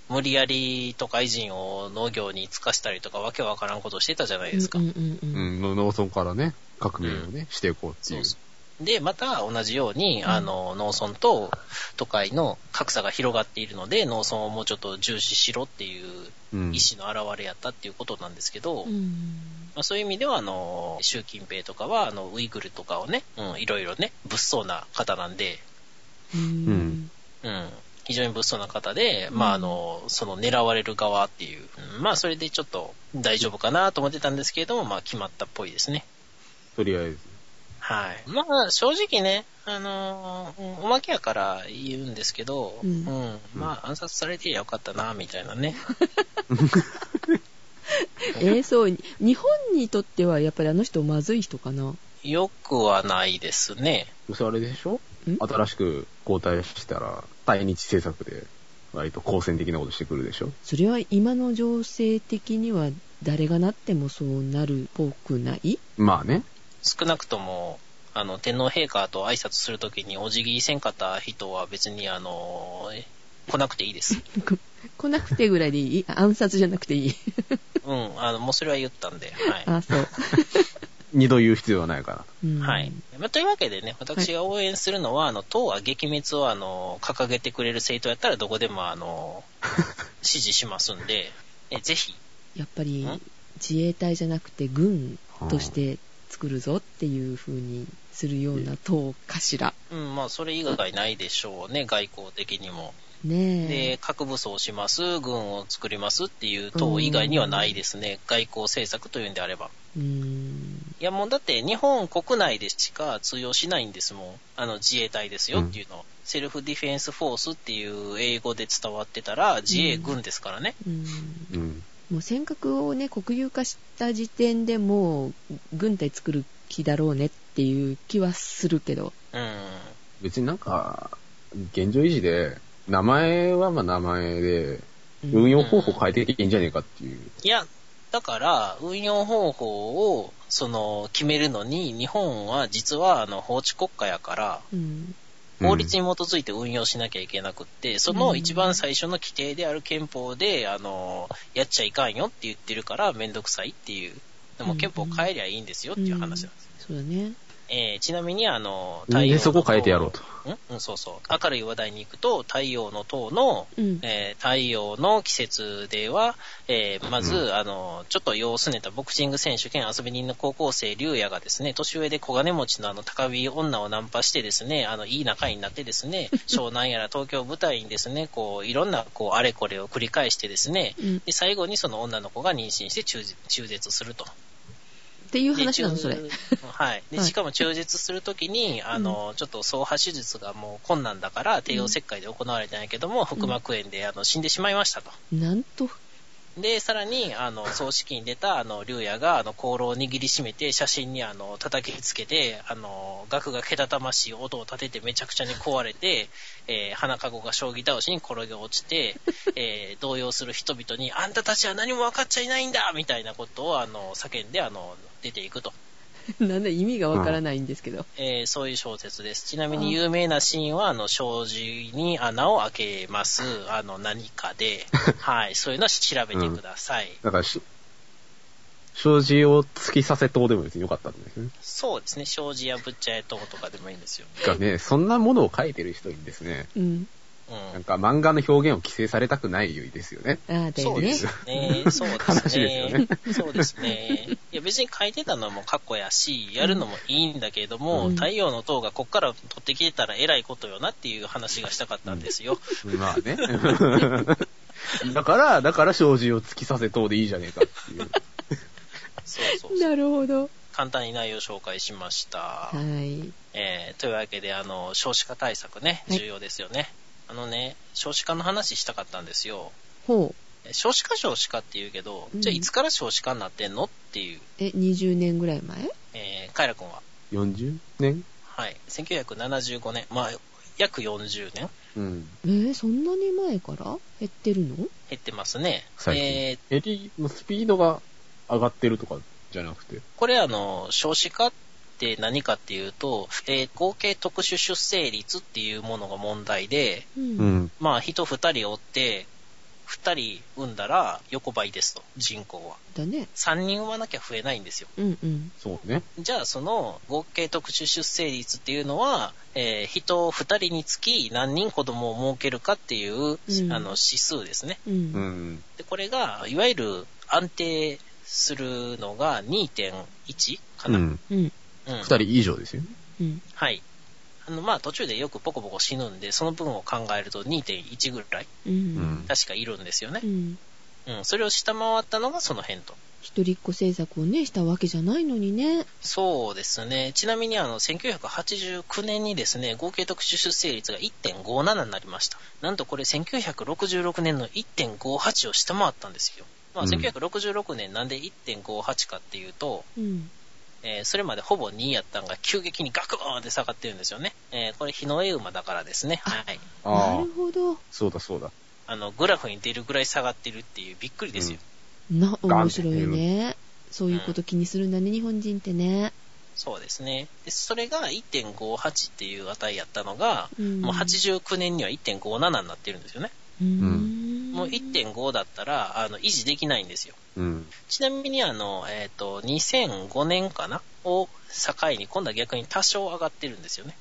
無理やり都会人を農業に就かしたりとか、わけわからんことしてたじゃないですか。うんうんうんうん、の農村からね、革命をね、していこうっていう。そうそう。で、また同じように、あの、農村と都会の格差が広がっているので、農村をもうちょっと重視しろっていううん。意思の表れやったっていうことなんですけど、うん。まあ、そういう意味では、あの、習近平とかは、あの、ウイグルとかをね、うん、いろいろね、物騒な方なんで、うん。うん、非常に物騒な方で、まあ、あの、その狙われる側っていう、うんまあ、それでちょっと大丈夫かなと思ってたんですけれども、まあ、決まったっぽいですね。とりあえず。はい。まあ、正直ね、あのおまけやから言うんですけど、ううんん、まあ、暗殺されてりゃよかったな、みたいなね。えー、そう、日本にとってはやっぱりあの人まずい人かな。よくはないですね。どうせあれでしょ？ん？新しく交代したら、対日政策で、割と好戦的なことしてくるでしょ？それは今の情勢的には誰がなってもそうなるっぽくない？まあね。少なくとも、あの、天皇陛下と挨拶するときにお辞儀せんかった人は別に、あのー来なくていいです。来なくてぐらいでいい？暗殺じゃなくていい？うん、あの、もうそれは言ったんで、はい。あ、そう。二度言う必要はないかな。うんはい。まあというわけでね、私が応援するのは、あの、党は撃滅を、あの、掲げてくれる政党やったらどこでも、あの、支持しますんで、えぜひ、やっぱりん？自衛隊じゃなくて軍として作るぞっていう風にするような党かしら。うん、まあ、それ以外ないでしょうね、外交的にも。ねでえ。、核武装します、軍を作りますっていう党以外にはないですね、外交政策というんであれば。うーん。いやもうだって日本国内でしか通用しないんですもん。あの自衛隊ですよっていうの。セルフディフェンスフォースっていう英語で伝わってたら自衛軍ですからね。うんうん。もう尖閣をね、国有化した時点でもう軍隊作る気だろうねっていう気はするけど。うん。別になんか、現状維持で、名前はまあ名前で、うん運用方法変えていいんじゃねえかっていう。いや、だから運用方法をその決めるのに日本は実はあの法治国家やからうん。法律に基づいて運用しなきゃいけなくって、その一番最初の規定である憲法で、あの、やっちゃいかんよって言ってるからめんどくさいっていう。でも憲法変えりゃいいんですよっていう話なんです。そうだね。えーちなみに、あの、なんでそこ変えてやろうと。ん？うん、そうそう。明るい話題に行くと、太陽の塔の、うん。えー太陽の季節では、えーまず、うんあの、ちょっと様子ねたボクシング選手兼遊び人の高校生、竜也がですね、年上で小金持ちのあの、高火女をナンパしてですね、あの、いい仲になってですね、湘南やら東京を舞台にですね、こう、いろんな、こう、あれこれを繰り返してですね、うん。で、最後にその女の子が妊娠して中絶中絶すると。っていうで話なの、それ。中はい。で、はいしかも中絶するときに、あの、ちょっと総破手術がもう困難だから、帝王切開で行われたんやけども、腹膜炎であの死んでしまいましたと。なんと、で、さらに、あの、葬式に出た、あの、竜也が、あの、香炉を握りしめて、写真に、あの、叩きつけて、あの、額がけたたましい音を立ててめちゃくちゃに壊れて、えー花籠が将棋倒しに転げ落ちて、えー動揺する人々に、あんたたちは何も分かっちゃいないんだみたいなことを、あの、叫んで、あの、出ていくと。なんだ意味がわからないんですけど。えーそういう小説です。ちなみに有名なシーンは、あの、障子に穴を開けます。あの、何かで、はい、そういうのを調べてください。だからし、障子を突きさせとうでも別によかったんですね。そうですね、障子やぶっちゃえととかでもいいんですよ。がね、そんなものを書いてる人にですね、うん。うん。なんか漫画の表現を規制されたくないですよね。ああ、そうです。ね。そうですねね。そうですね。いや別に書いてたのも過去やし、やるのもいいんだけれども、うん太陽の塔がこっから取ってきてたら偉いことよなっていう話がしたかったんですよ。まあね。だから、だから障子を突きさせとうでいいじゃねえかっていう。そうそうそう。なるほど。簡単に内容を紹介しました。はい。えーというわけで、あの、少子化対策ね、はい重要ですよね。あのね、少子化の話したかったんですよ。ほう。え少子化少子化って言うけど、うんじゃあいつから少子化になってんのっていう、え、20年ぐらい前？えー、カイラ君は、40年？はい、1975年、まあ、約40年うん。えーそんなに前から？減ってるの？減ってますね。最近。えーエリのスピードが上がってるとかじゃなくて？これあの、少子化って何かっていうと、えー合計特殊出生率っていうものが問題で、う。うんん。まあ人二人おって、2人産んだら横ばいですと、人口は。だね。3人産まなきゃ増えないんですよ。うんうん。そうね。じゃあその合計特殊出生率っていうのは、えー人2人につき何人子供を設けるかっていう、うんあの指数ですね。う。うんん。で、これが、いわゆる安定するのが2.1かな。うん。うん。うん二人以上ですよね。うん。はい。あの、まあ途中でよくポコポコ死ぬんで、その分を考えると2.1ぐらい、う。うんん。確かいるんですよねう。ん。うん。それを下回ったのがその辺と。一人っ子政策をね、したわけじゃないのにね。そうですね。ちなみにあの、1989年にですね、合計特殊出生率が1.57になりました。なんとこれ1966年の1.58を下回ったんですよ。まあ、うん1966年なんで1.58かっていうと、うん。えーそれまでほぼ2やったんが急激にガクーンって下がってるんですよね。えーこれ日の絵馬だからですね。はい。ああなる、ほど。そうだそうだ。あの、グラフに出るぐらい下がってるっていうびっくりですよ。な、面白いよね。そういうこと気にするんだね、日本人ってね。そうですね。で、それが1.58っていう値やったのが、うんもう89年には1.57になってるんですよね。うーん。もう1.5だったら、あの、維持できないんですよ。うん。ちなみに、あの、えっ、と、2005年かな？を境に、今度は逆に多少上がってるんですよね。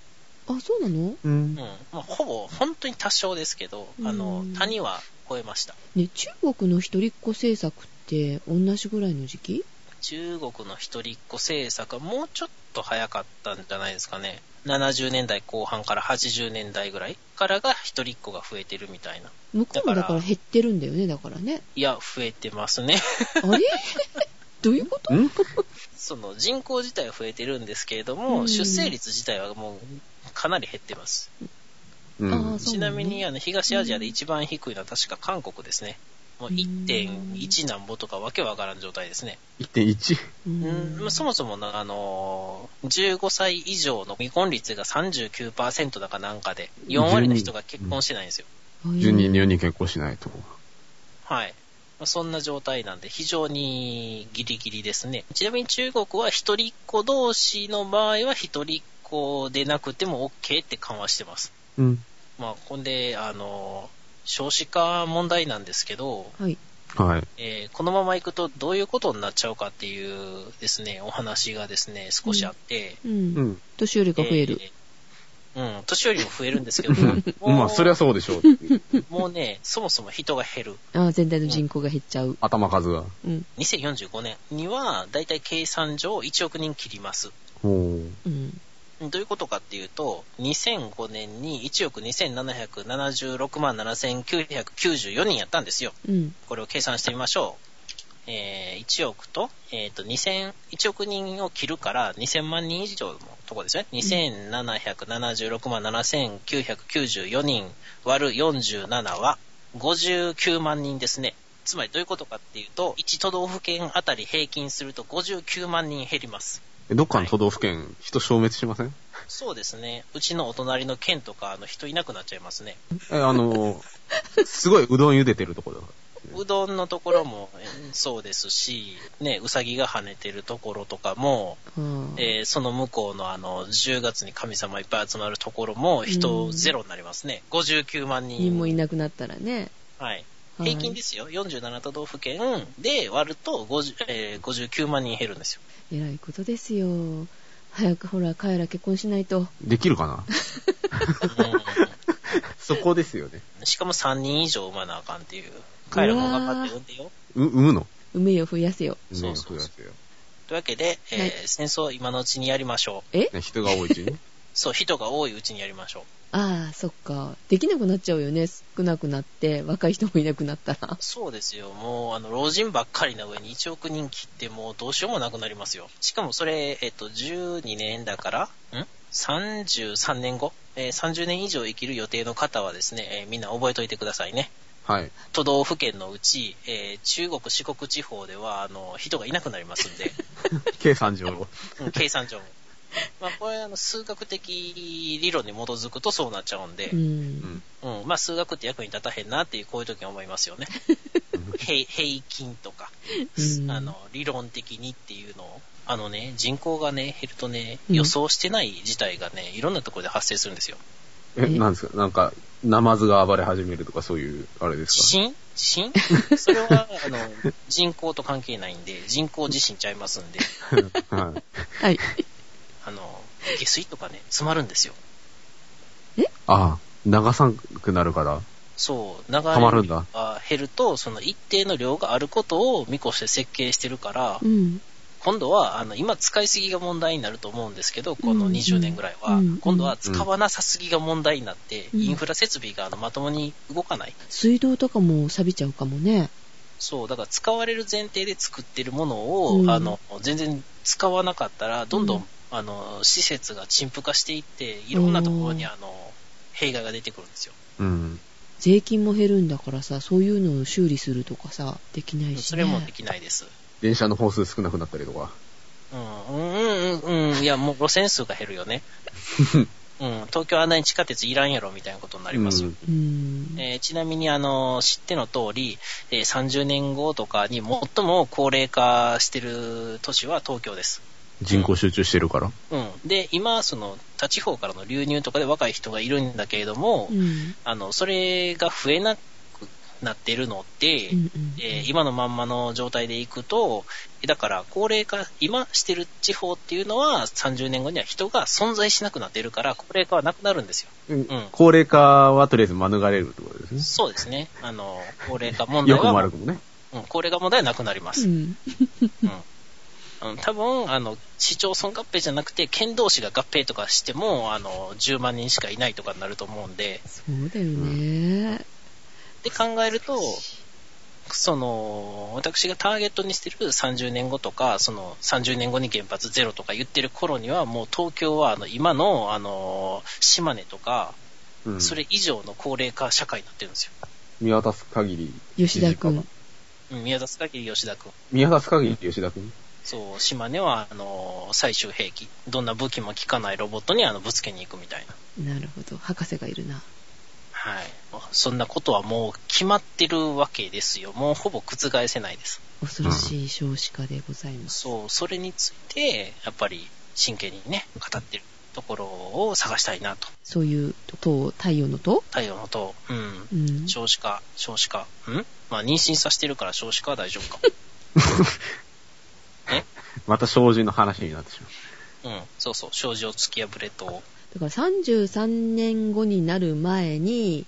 あ、そうなの？ううんん。。まあ、ほぼ、本当に多少ですけど、あのうん、谷は超えました。ね、中国の一人っ子政策って同じぐらいの時期？中国の一人っ子政策はもうちょっと早かったんじゃないですかね。70年代後半から80年代ぐらいからが一人っ子が増えてるみたいな。向こうもだからら減ってるんだよね、だからね。いや、増えてますね。あれ？どういうこと？ん？その人口自体は増えてるんですけれども、うん出生率自体はもうかなり減ってます。うん。ちなみにねあの東アジアで一番低いのは確か韓国ですね。もう1.1なんぼとかわけわからん状態ですね。1.1。ううんん、そもそもなあのー15歳以上の未婚率が39%だかなんかで、4割の人が結婚してないんですよ。10人に4人結婚しないと。はい。まあそんな状態なんで非常にギリギリですね。ちなみに中国は一人っ子同士の場合は一人っ子でなくても OK って緩和してます。うん。まあ、ほんで、あの、少子化問題なんですけど、はい。はい。えーこのまま行くとどういうことになっちゃうかっていうですね、お話がですね、少しあって、う。うんん。年寄りが増える。えーうん、年寄りも増えるんですけど、まあ、そりゃそうでしょう。もうね、そもそも人が減る。あ全体の人口が減っちゃう。頭数が。うん。2045年には、だいたい計算上1億人切ります。ほう。うん。どういうことかっていうと、2005年に1億2776万7994人やったんですよ。うん。これを計算してみましょう。えー、1億と、えっ、と、2000、1億人を切るから2000万人以上のとこですね。2776万7994人割る47は59万人ですね。つまりどういうことかっていうと、1都道府県あたり平均すると59万人減ります。えどっかの都道府県、人消滅しません？そうですね。うちのお隣の県とか、あの、人いなくなっちゃいますね。え、あの、すごいうどん茹でてるところだ。うどんのところもえーそうですし、ね、うさぎが跳ねてるところとかも、はあえーその向こうのあの、10月に神様いっぱい集まるところも人ゼロになりますね。59万人。人もいなくなったらね。はい。はい平均ですよ。47都道府県で割ると50、えー59万人減るんですよ。えらいことですよ。早くほら、カエラ結婚しないと。できるかな？そこですよね。うんしかも3人以上産まなあかんっていう。彼らも頑張って産んでよ。う、産むの？梅よ増やせよ。そうそうそうね増やせよというわけで、えーはい戦争は今のうちにやりましょう。え？ね人が多いうちに？そう、人が多いうちにやりましょう。ああ、そっか。できなくなっちゃうよね。少なくなって、若い人もいなくなったら。そうですよ。もう、あの、老人ばっかりな上に1億人切ってもうどうしようもなくなりますよ。しかもそれ、えっと、12年だから、ん ?33 年後、えー30年以上生きる予定の方はですね、えーみんな覚えといてくださいね。はい。都道府県のうち、えー中国、四国地方では、あの、人がいなくなりますんで、計算上。うん計算上も。まあ、これ、あの、数学的理論に基づくとそうなっちゃうんでう、。うんん。うん、まあ、数学って役に立たへんなっていう、こういう時に思いますよね。平平均とか、うんあの、理論的にっていうのを、あのね、人口がね、減るとね、うん予想してない事態がね、いろんなところで発生するんですよ。え、え？なんですか？なんか、ナマズが暴れ始めるとかそういう、あれです地震地震それは、あの、人口と関係ないんで、人口地震ちゃいますんで、か はい。はい。あの、下水とかね、詰まるんですよ。ああ、流さんくなるから？そう、流溜まるんだれが減ると、その一定の量があることを見越して設計してるから、うん。今度は、あの、今使いすぎが問題になると思うんですけど、このうんうん20年ぐらいは、うん今度は使わなさすぎが問題になって、うんインフラ設備があのまともに動かない。水道とかも錆びちゃうかもね。そう、だから使われる前提で作ってるものを、うんあの、全然使わなかったら、どんどん、うんあの、施設が陳腐化していって、いろんなところにあの、弊害が出てくるんですよ。うん。税金も減るんだからさ、そういうのを修理するとかさ、できないし、ね。それもできないです。電車の本数少なくなったりとか。うん、うん、うん、うん、いや、もう路線数が減るよね。うん、東京あんなに地下鉄いらんやろみたいなことになりますよ。うん。えーちなみに、あの、知っての通り、えー30年後とかに最も高齢化してる都市は東京です。人口集中してるから。うん。で、今、その、他地方からの流入とかで若い人がいるんだけれども、うん。あの、それが増えなくなってるので、うんうんえー今のまんまの状態でいくと、だから高齢化、今してる地方っていうのは30年後には人が存在しなくなってるから、高齢化はなくなるんですよ。うんうん高齢化はとりあえず免れるってことですね。そうですね。あの、高齢化問題よくもは、悪くもね。うん、高齢化問題はなくなります。うん。うんうん多分、あの、市町村合併じゃなくて、県同士が合併とかしても、あの、10万人しかいないとかになると思うんで、そうだよね。って考えると、その、私がターゲットにしてる30年後とか、その30年後に原発ゼロとか言ってる頃には、もう東京はあの今の、あの、島根とか、うんそれ以上の高齢化社会になってるんですよ。見渡す限り。吉田くん。うん、宮田坂吉田君。見渡す限り吉田君？そう、島根は、あの、最終兵器。どんな武器も効かないロボットにあのぶつけに行くみたいな。なるほど。博士がいるな。はい。そんなことはもう決まってるわけですよ。もうほぼ覆せないです。恐ろしい少子化でございます。そう、それについて、やっぱり真剣にね、語ってるところを探したいなと。そういう塔、太陽の塔？太陽の塔、うん。うん。少子化、少子化。ん？まあ、妊娠させてるから少子化は大丈夫か。え？また障子の話になってしまう。うん。そうそう、障子を突き破れと。だから33年後になる前に、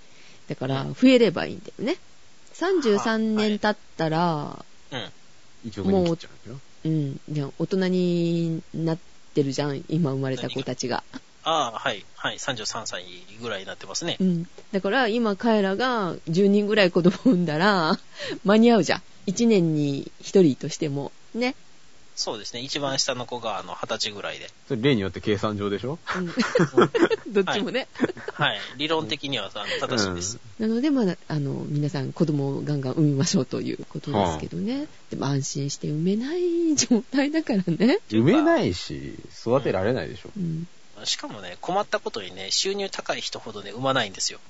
だから増えればいいんだよね。33年経ったら、うん。一応目に切っちゃう。うん、大人になってるじゃん、今生まれた子たちが。ああ、はい、はい、33歳ぐらいになってますねう。ん。だから今彼らが10人ぐらい子供産んだら、間に合うじゃん。1年に1人としても。ね。そうですね。一番下の子が、あの、20歳ぐらいで。それ例によって計算上でしょ？うん どっちもね。はい。理論的には、あの、正しいです。なので、まだ、あの、皆さん子供をガンガン産みましょうということですけどね。でも安心して産めない状態だからね。埋めないし、育てられないでしょ。うん。しかもね、困ったことにね、収入高い人ほどね、産まないんですよ。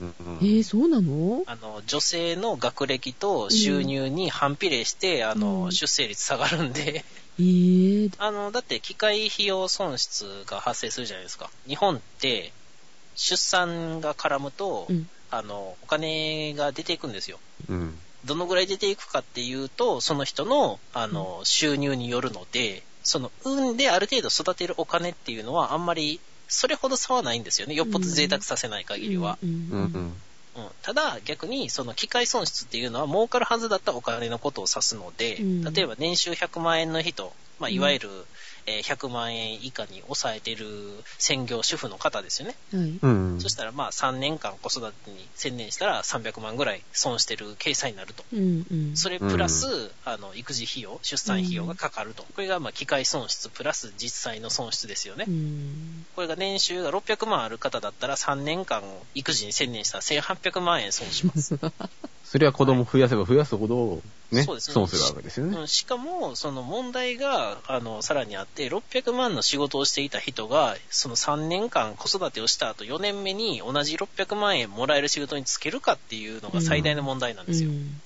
うんえー、そうなの？あの、女性の学歴と収入に反比例して、あの、うん出生率下がるんで、えー、あの、だって機械費用損失が発生するじゃないですか。日本って、出産が絡むと、うん。あの、お金が出ていくんですよ。うん。どのぐらい出ていくかっていうと、その人の、あの、収入によるので、その、産んである程度育てるお金っていうのは、あんまり、それほど差はないんですよね。よっぽど贅沢させない限りは。うん。ただ、逆に、その機械損失っていうのは、儲かるはずだったお金のことを指すので、うん例えば年収100万円の人、まあ、うんいわゆる、えー100万円以下に抑えてる専業主婦の方ですよね。はい。うん。そしたら、まあ、3年間子育てに専念したら300万ぐらい損してる計算になると。うんうん。それプラス、あの、育児費用、出産費用がかかると。これが、まあ、機械損失プラス実際の損失ですよね。うん。これが年収が600万ある方だったら3年間育児に専念したら1800万円損します。それは子供増やせば増やすほど、ね、そうですね損するわけですよね。うんしかも、その問題が、あの、さらにあって、600万の仕事をしていた人が、その3年間子育てをした後、4年目に同じ600万円もらえる仕事に就けるかっていうのが最大の問題なんですよ。うん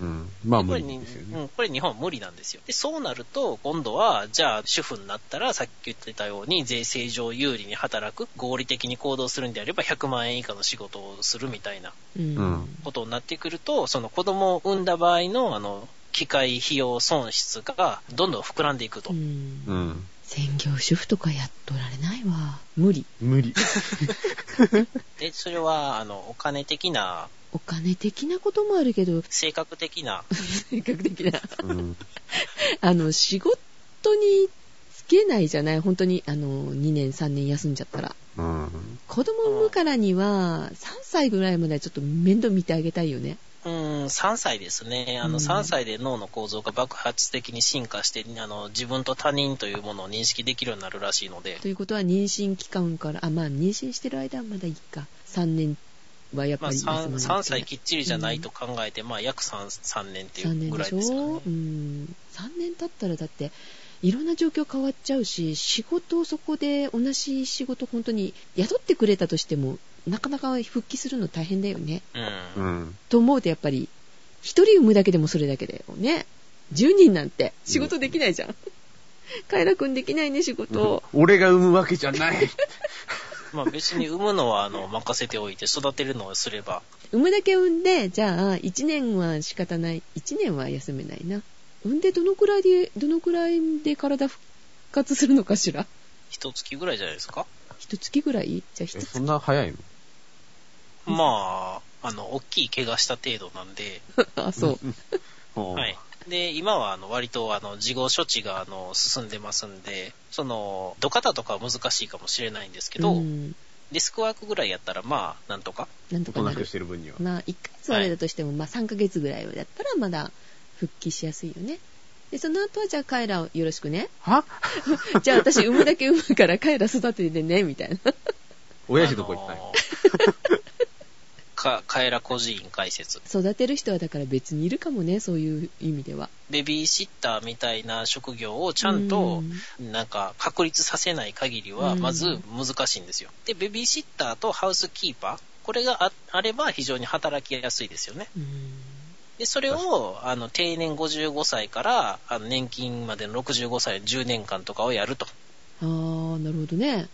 うん。まあ無これに理ですよね。うん、これ日本は無理なんですよ。で、そうなると、今度は、じゃあ主婦になったら、さっき言ってたように、税制上有利に働く、合理的に行動するんであれば、100万円以下の仕事をするみたいなうん。うんことになってくると、その子供を産んだ場合の、あの、機械費用損失がどんどん膨らんでいくと。うんうん。専業主婦とかやっとられないわ。無理。無理。で、それは、あの、お金的な、お金的なこともあるけど、性格的な、性格的な。うん。あの、仕事につけないじゃない？本当に、あの、2年、3年休んじゃったら。うん。子供産むからには、3歳ぐらいまではちょっと面倒見てあげたいよね。うん、3歳ですね。あの、うん3歳で脳の構造が爆発的に進化して、あの、自分と他人というものを認識できるようになるらしいので、ということは、妊娠期間から、あ、まあ、妊娠してる間はまだいいか。3年はやっまあ、ぱり休まないといけない 3, 歳きっちりじゃないと考えて、まあ、約 3, 3年ってい3うぐら年でしょ？いですかね。うん。3年経ったらだって、いろんな状況変わっちゃうし、仕事をそこで同じ仕事本当に雇ってくれたとしても、なかなか復帰するの大変だよね。うん。うん。と思うとやっぱり、一人産むだけでもそれだけだよね。10人なんて仕事できないじゃん。カエラくんできないね、仕事。俺が産むわけじゃない。まあ、別に産むのは、あの、任せておいて、育てるのをすれば、産むだけ産んで、じゃあ、1年は仕方ない。1年は休めないな。産んでどのくらいで、どのくらいで体復活するのかしら？一月ぐらいじゃないですか？一月ぐらい？じゃあ一え、月そんな早いの？まあ、あの、大きい怪我した程度なんで、あ、そう。は はい。で、今は、あの、割と、あの、事後処置が、あの、進んでますんで、その、土方とかは難しいかもしれないんですけど、うん、デスクワークぐらいやったら、まあ、なんとか。なんとかななしくし。てる分には。まあ、1ヶ月はあれだとしても、まあ、3ヶ月ぐらいだったら、まだ復帰しやすいよね。で、その後は、じゃあ、カエラをよろしくね。は？じゃあ、私、産むだけ産むから、カエラ育ててね、みたいな。親父どこ行ったんや？あ のか、カエラ孤児院解説。育てる人は、だから別にいるかもね、そういう意味では。ベビーシッターみたいな職業をちゃんと、なんか、確立させない限りは、うんまず難しいんですよ。で、ベビーシッターとハウスキーパー、これがああれば非常に働きやすいですよね。うん。で、それを、あの、定年55歳から、あの、年金までの65歳、10年間とかをやると。あー、なるほどね。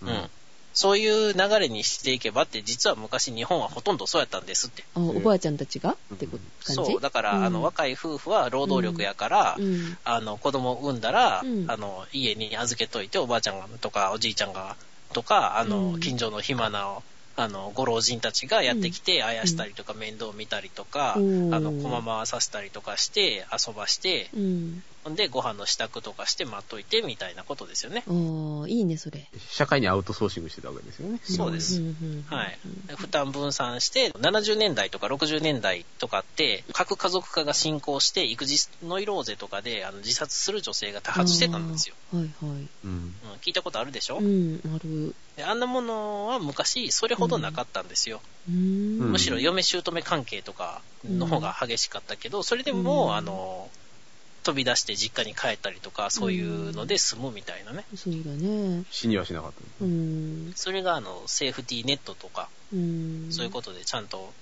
うん。そういう流れにしていけばって、実は昔日本はほとんどそうやったんですって。あおばあちゃんたちが？ってこ感じ？そう。だから、うん。あの、若い夫婦は労働力やから、うん。あの、子供を産んだら、うん。あの、家に預けといて、おばあちゃんとかおじいちゃんが、とか、あの、うん。近所の暇な、あの、ご老人たちがやってきて、あやしたりとか、面倒見たりとか、うん。あの、こま回させたりとかして、遊ばして、で、ご飯の支度とかして待っといて、みたいなことですよね。あー、いいね、それ。社会にアウトソーシングしてたわけですよね。そうですはい。負担分散して、70年代とか60年代とかって、核家族化が進行して、育児ノイローゼとかであの自殺する女性が多発してたんですよ。はいはい。うん。うん、聞いたことあるでしょ、うん、ある。であんなものは昔、それほどなかったんですよ。うんむしろ嫁姑関係とかの方が激しかったけど、それでも、うんあの、飛び出して実家に帰ったりとか、そういうので済むみたいなね。そうだね。死にはしなかった。うん。それが、あの、セーフティーネットとか、うん。そういうことでちゃんと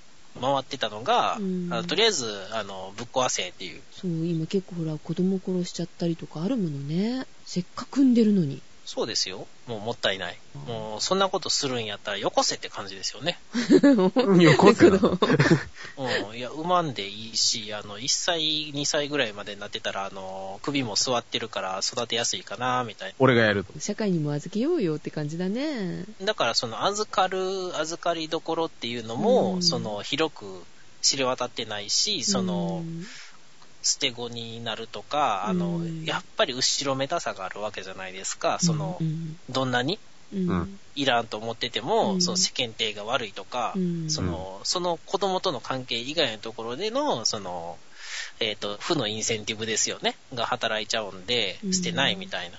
回ってたのが、うんあのとりあえず、あの、ぶっ壊せっていう。そう、今結構ほら、子供殺しちゃったりとかあるものね。せっかく産んでるのに。そうですよ。もうもったいない。もう、そんなことするんやったらよこせって感じですよね。よこせ うん。いや、産まんでいいし、あの、1歳、2歳ぐらいまでになってたら、あの、首も座ってるから育てやすいかな、みたい俺がやると。社会にも預けようよって感じだね。な。だから、その、預かる、預かりどころっていうのも、うんその、広く知れ渡ってないし、その、うん捨て子になるとか、あの、うんやっぱり後ろめたさがあるわけじゃないですか。そのう、ん。どんなに？いらんと思ってても、うん。その世間体が悪いとか、うん。その、その子供との関係以外のところでの、その、えっ、と、負のインセンティブですよね。が働いちゃうんでう、ん。捨てないみたいな。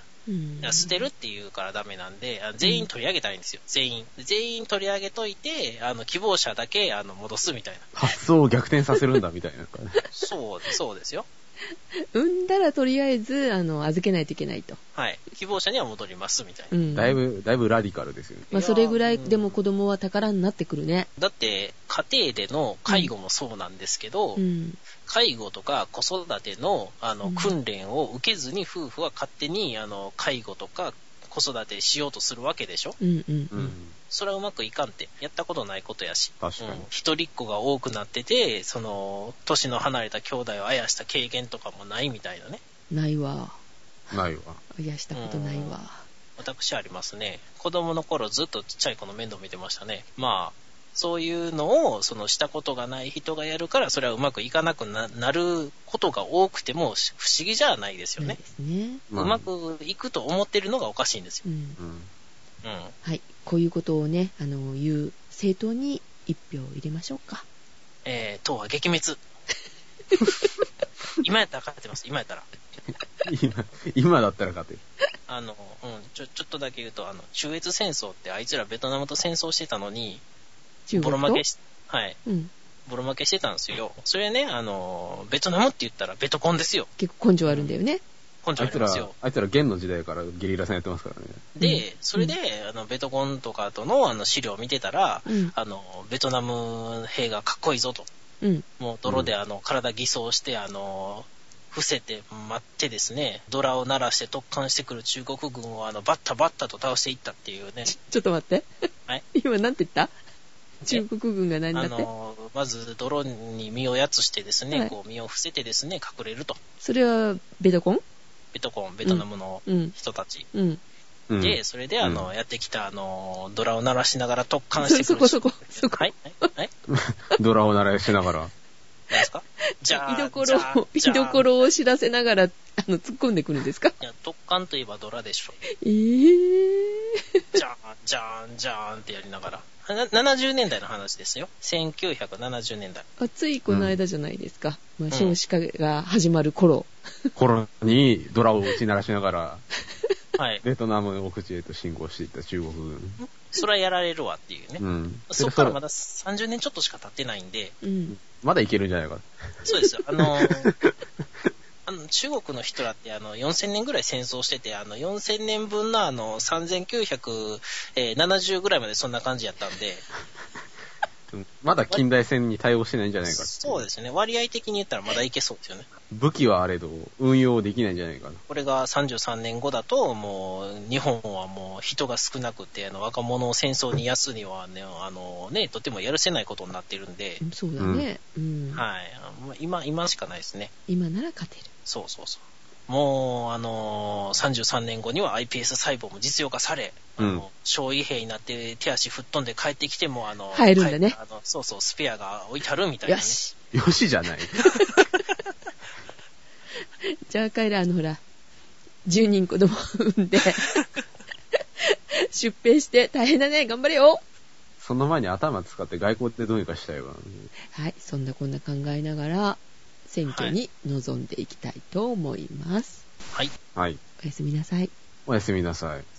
捨てるっていうからダメなんで、あ全員取り上げたいんですよ。全員。全員取り上げといて、あの、希望者だけ、あの、戻すみたいな。発想を逆転させるんだ、みたいな。そう、そうですよ。産んだらとりあえず、あの、預けないといけないと。はい。希望者には戻りますみたいな。うん。だいぶ、だいぶラディカルですよね。まあ、それぐらいでも子供は宝になってくるね。だって、家庭での介護もそうなんですけど、うん。介護とか子育てのあのうん訓練を受けずに夫婦は勝手にあの介護とか子育てしようとするわけでしょ？うんうんう。うんん。それはうまくいかんって、やったことないことやし。確かにうん一人っ子が多くなってて、その、年の離れた兄弟をあやした経験とかもないみたいなね。ないわ。ないわ。あやしたことないわ。私ありますね。子供の頃ずっとちっちゃい子の面倒見てましたね。まあ、そういうのを、そのしたことがない人がやるから、それはうまくいかなくななることが多くてもし不思議じゃないですよね。ね。まあうまくいくと思ってるのがおかしいんですよ。うん。うん。うん。はい。こういうことをね、あの、言う政党に一票入れましょうか。えー、党は撃滅。今やったら勝ってます、今やったら。今、今だったら勝てる。あの、うん、ちょ、ちょっとだけ言うと、あの、中越戦争ってあいつらベトナムと戦争してたのに、中国と？ボロ負けし、はい、うん。ボロ負けしてたんですよ。それね、あの、ベトナムって言ったらベトコンですよ。結構根性あるんだよね。根性あいつらありますよ。、あいつら元の時代からゲリラ戦やってますからね。で、それで、あの、ベトコンとかとの、あの、資料を見てたら、うん。あの、ベトナム兵がかっこいいぞと。うん。もう泥であの、体偽装して、あの、伏せて待ってですね、ドラを鳴らして突貫してくる中国軍をあの、バッタバッタと倒していったっていうね。ちょっと待って。はい。今なんて言った？中国軍が何だあって？の、まず泥に身をやつしてですね、はいこう身を伏せてですね、隠れると。それは、ベトコン？ベトコン、ベトナムのうん。人たち。うん。うん。で、それであの、うんやってきたあの、ドラを鳴らしながら突貫してくる。そそこそこそこはいはいはい ドラを鳴らしながら。何ですか？じゃあ、居所じゃあを、居じゃあ所を知らせながら、あの、突っ込んでくるんですか？いや、突貫といえばドラでしょ。えー。じゃーん、じゃーん、じゃーんってやりながら。70年代の話ですよ。1970年代。ついこの間じゃないですか。まあ、少子化が始まる頃。頃にドラを打ち鳴らしながら、はい。ベトナムの奥地へと進行していった中国軍。それはやられるわっていうね。うん。そっからまだ。だ30年ちょっとしか経ってないんで、うん。まだいけるんじゃないか。そうですよ。あのーあの中国の人らってあの4000年ぐらい戦争してて、あの4000年分のあの3970ぐらいまでそんな感じやったんで、う んまだ近代戦に対応してないんじゃないか。そうですね。割合的に言ったらまだいけそうですよね。武器はあれど、運用できないんじゃないかな。これが33年後だと、もう、日本はもう人が少なくて、あの、若者を戦争にやすにはね、あのね、とてもやるせないことになってるんで、そうだね。うん。はい。まあ今、今しかないですね。今なら勝てる。そうそうそう。もう、あのー33年後には iPS 細胞も実用化され、あうんの、小位兵になって手足吹っ飛んで帰ってきても、あの、入るんだね帰あのそうそう、スペアが置いてあるみたいな、ね。よし。よしじゃない。じゃあ、帰ら、あの、ほら、10人子供産んで、出兵して大変だね、頑張れよその前に頭使って外交ってどうにかしたいわ。はい、そんなこんな考えながら、選挙に臨んでいきたいと思います。はい。はい。おやすみなさい。おやすみなさい。